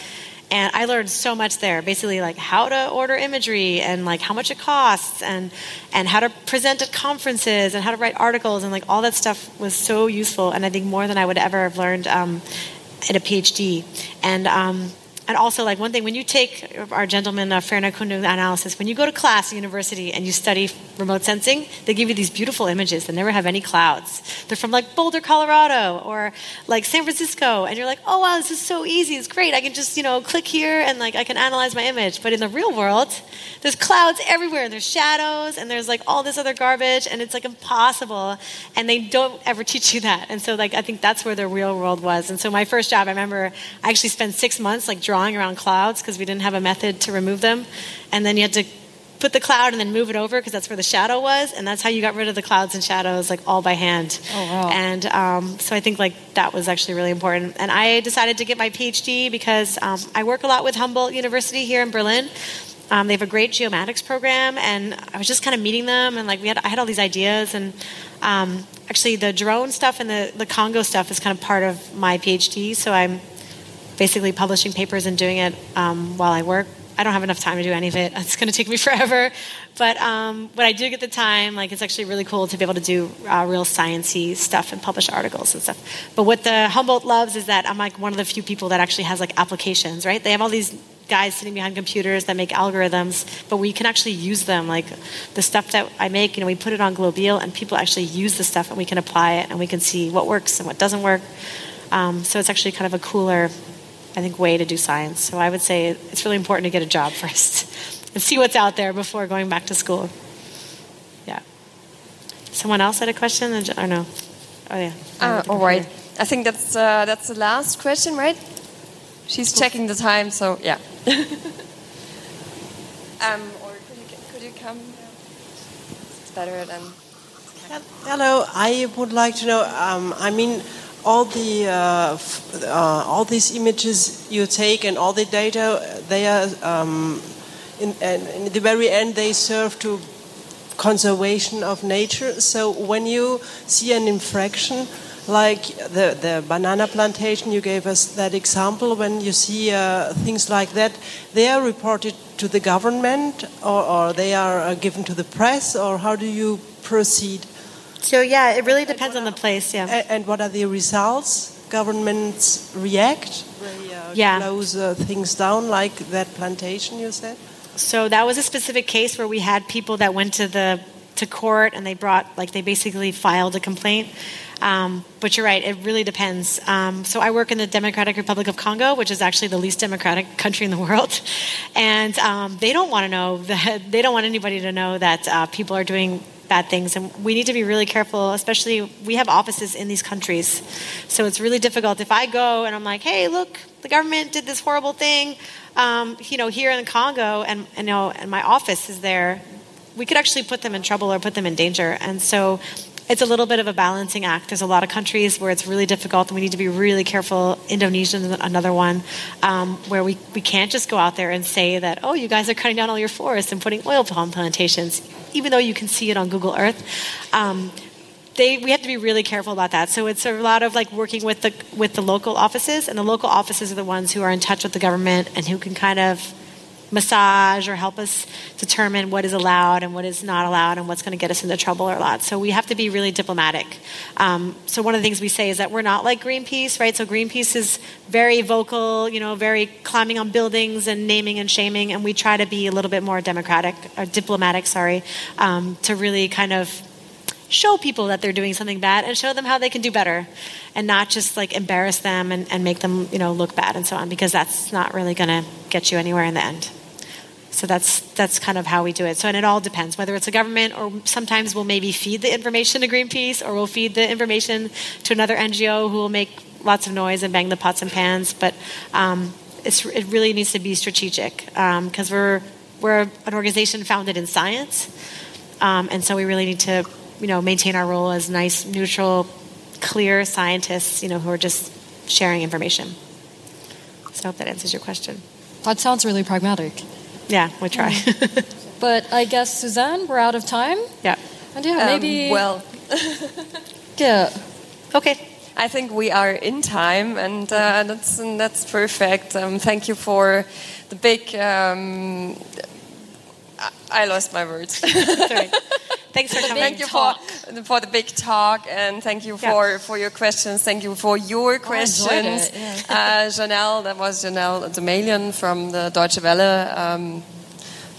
And I learned so much there, basically like how to order imagery and like how much it costs and and how to present at conferences and how to write articles and like all that stuff was so useful and I think more than I would ever have learned um, in a PhD. And um, and also, like one thing, when you take our gentleman uh, Kundung analysis, when you go to class at university and you study remote sensing, they give you these beautiful images that never have any clouds. They're from like Boulder, Colorado, or like San Francisco, and you're like, oh wow, this is so easy. It's great. I can just you know click here and like I can analyze my image. But in the real world, there's clouds everywhere. and There's shadows and there's like all this other garbage, and it's like impossible. And they don't ever teach you that. And so like I think that's where the real world was. And so my first job, I remember I actually spent six months like drawing drawing around clouds because we didn't have a method to remove them. And then you had to put the cloud and then move it over because that's where the shadow was, and that's how you got rid of the clouds and shadows like all by hand. Oh wow! And um, so I think like that was actually really important. And I decided to get my PhD because um, I work a lot with Humboldt University here in Berlin. Um, they have a great geomatics program, and I was just kind of meeting them, and like we had, I had all these ideas, and um, actually the drone stuff and the the Congo stuff is kind of part of my PhD. So I'm basically publishing papers and doing it um, while I work. I don't have enough time to do any of it. *laughs* It's going to take me forever. But um, when I do get the time, like it's actually really cool to be able to do uh, real sciencey stuff and publish articles and stuff. But what the Humboldt loves is that I'm like one of the few people that actually has like applications, right? They have all these guys sitting behind computers that make algorithms, but we can actually use them. Like the stuff that I make, you know, we put it on Globil, and people actually use the stuff, and we can apply it, and we can see what works and what doesn't work. Um, so it's actually kind of a cooler I think, way to do science. So I would say it's really important to get a job *laughs* first and see what's out there before going back to school. Yeah. Someone else had a question? Or no? Oh, yeah. Uh, all right. I think that's, uh, that's the last question, right? She's cool. checking the time, so yeah. *laughs* um, or could you, could you come? It's better than. Hello, I would like to know. Um, I mean, all the uh, uh, all these images you take and all the data they are um, in, in, the very end they serve to conservation of nature. So when you see an infraction like the, the banana plantation you gave us that example when you see uh, things like that they are reported to the government or, or they are uh, given to the press or how do you proceed so yeah, it really depends on the place. Yeah. And, what are the results? Governments react. They uh, yeah. close uh, things down, like that plantation you said. So that was a specific case where we had people that went to the to court and they brought like they basically filed a complaint. Um, but you're right, it really depends. Um, so I work in the Democratic Republic of Congo, which is actually the least democratic *laughs* country in the world, and um, they don't want to know that *laughs* they don't want anybody to know that uh, people are doing bad things. And we need to be really careful, especially we have offices in these countries. So it's really difficult. If I go and I'm like, hey, look, the government did this horrible thing, um, you know, here in Congo, and, and, you know, and my office is there, we could actually put them in trouble or put them in danger. And so it's a little bit of a balancing act. There's a lot of countries where it's really difficult, and we need to be really careful. Indonesia is another one um, where we, we can't just go out there and say that, oh, you guys are cutting down all your forests and putting oil palm plantations even though you can see it on Google Earth. Um, they, we have to be really careful about that. So it's a lot of like working with the with the local offices, and the local offices are the ones who are in touch with the government and who can kind of massage or help us determine what is allowed and what is not allowed and what's going to get us into trouble or not. So we have to be really diplomatic. Um, so one of the things we say is that we're not like Greenpeace, right? So Greenpeace is very vocal, you know, very climbing on buildings and naming and shaming, and we try to be a little bit more democratic or diplomatic, sorry, um, to really kind of show people that they're doing something bad and show them how they can do better and not just like embarrass them and, and make them you know look bad and so on because that's not really going to get you anywhere in the end so that's that's kind of how we do it. So and it all depends whether it's a government or sometimes we'll maybe feed the information to Greenpeace or we'll feed the information to another NGO who will make lots of noise and bang the pots and pans. But um, it really needs to be strategic because um, we're we're an organization founded in science, um, and so we really need to you know maintain our role as nice, neutral, clear scientists. You know who are just sharing information. So I hope that answers your question. That sounds really pragmatic. Yeah, we try. *laughs* but I guess Suzanne, we're out of time. Yeah. And yeah, um, maybe. Well. *laughs* yeah. Okay. I think we are in time, and uh, that's that's perfect. Um, thank you for the big. Um, I lost my words. *laughs* Sorry. Thanks for coming. Thank you for, for the big talk, and thank you for, yeah. for your questions. Thank you for your questions. Oh, yeah. uh, Janelle, that was Janelle Dumalaon from the Deutsche Welle. Um,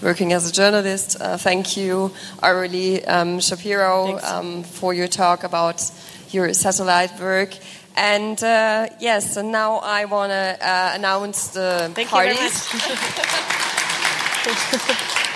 working as a journalist. Uh, thank you, Aurélie um, Shapiro, um, for your talk about your satellite work. And uh, yes, and now I want to uh, announce the thank parties. *laughs*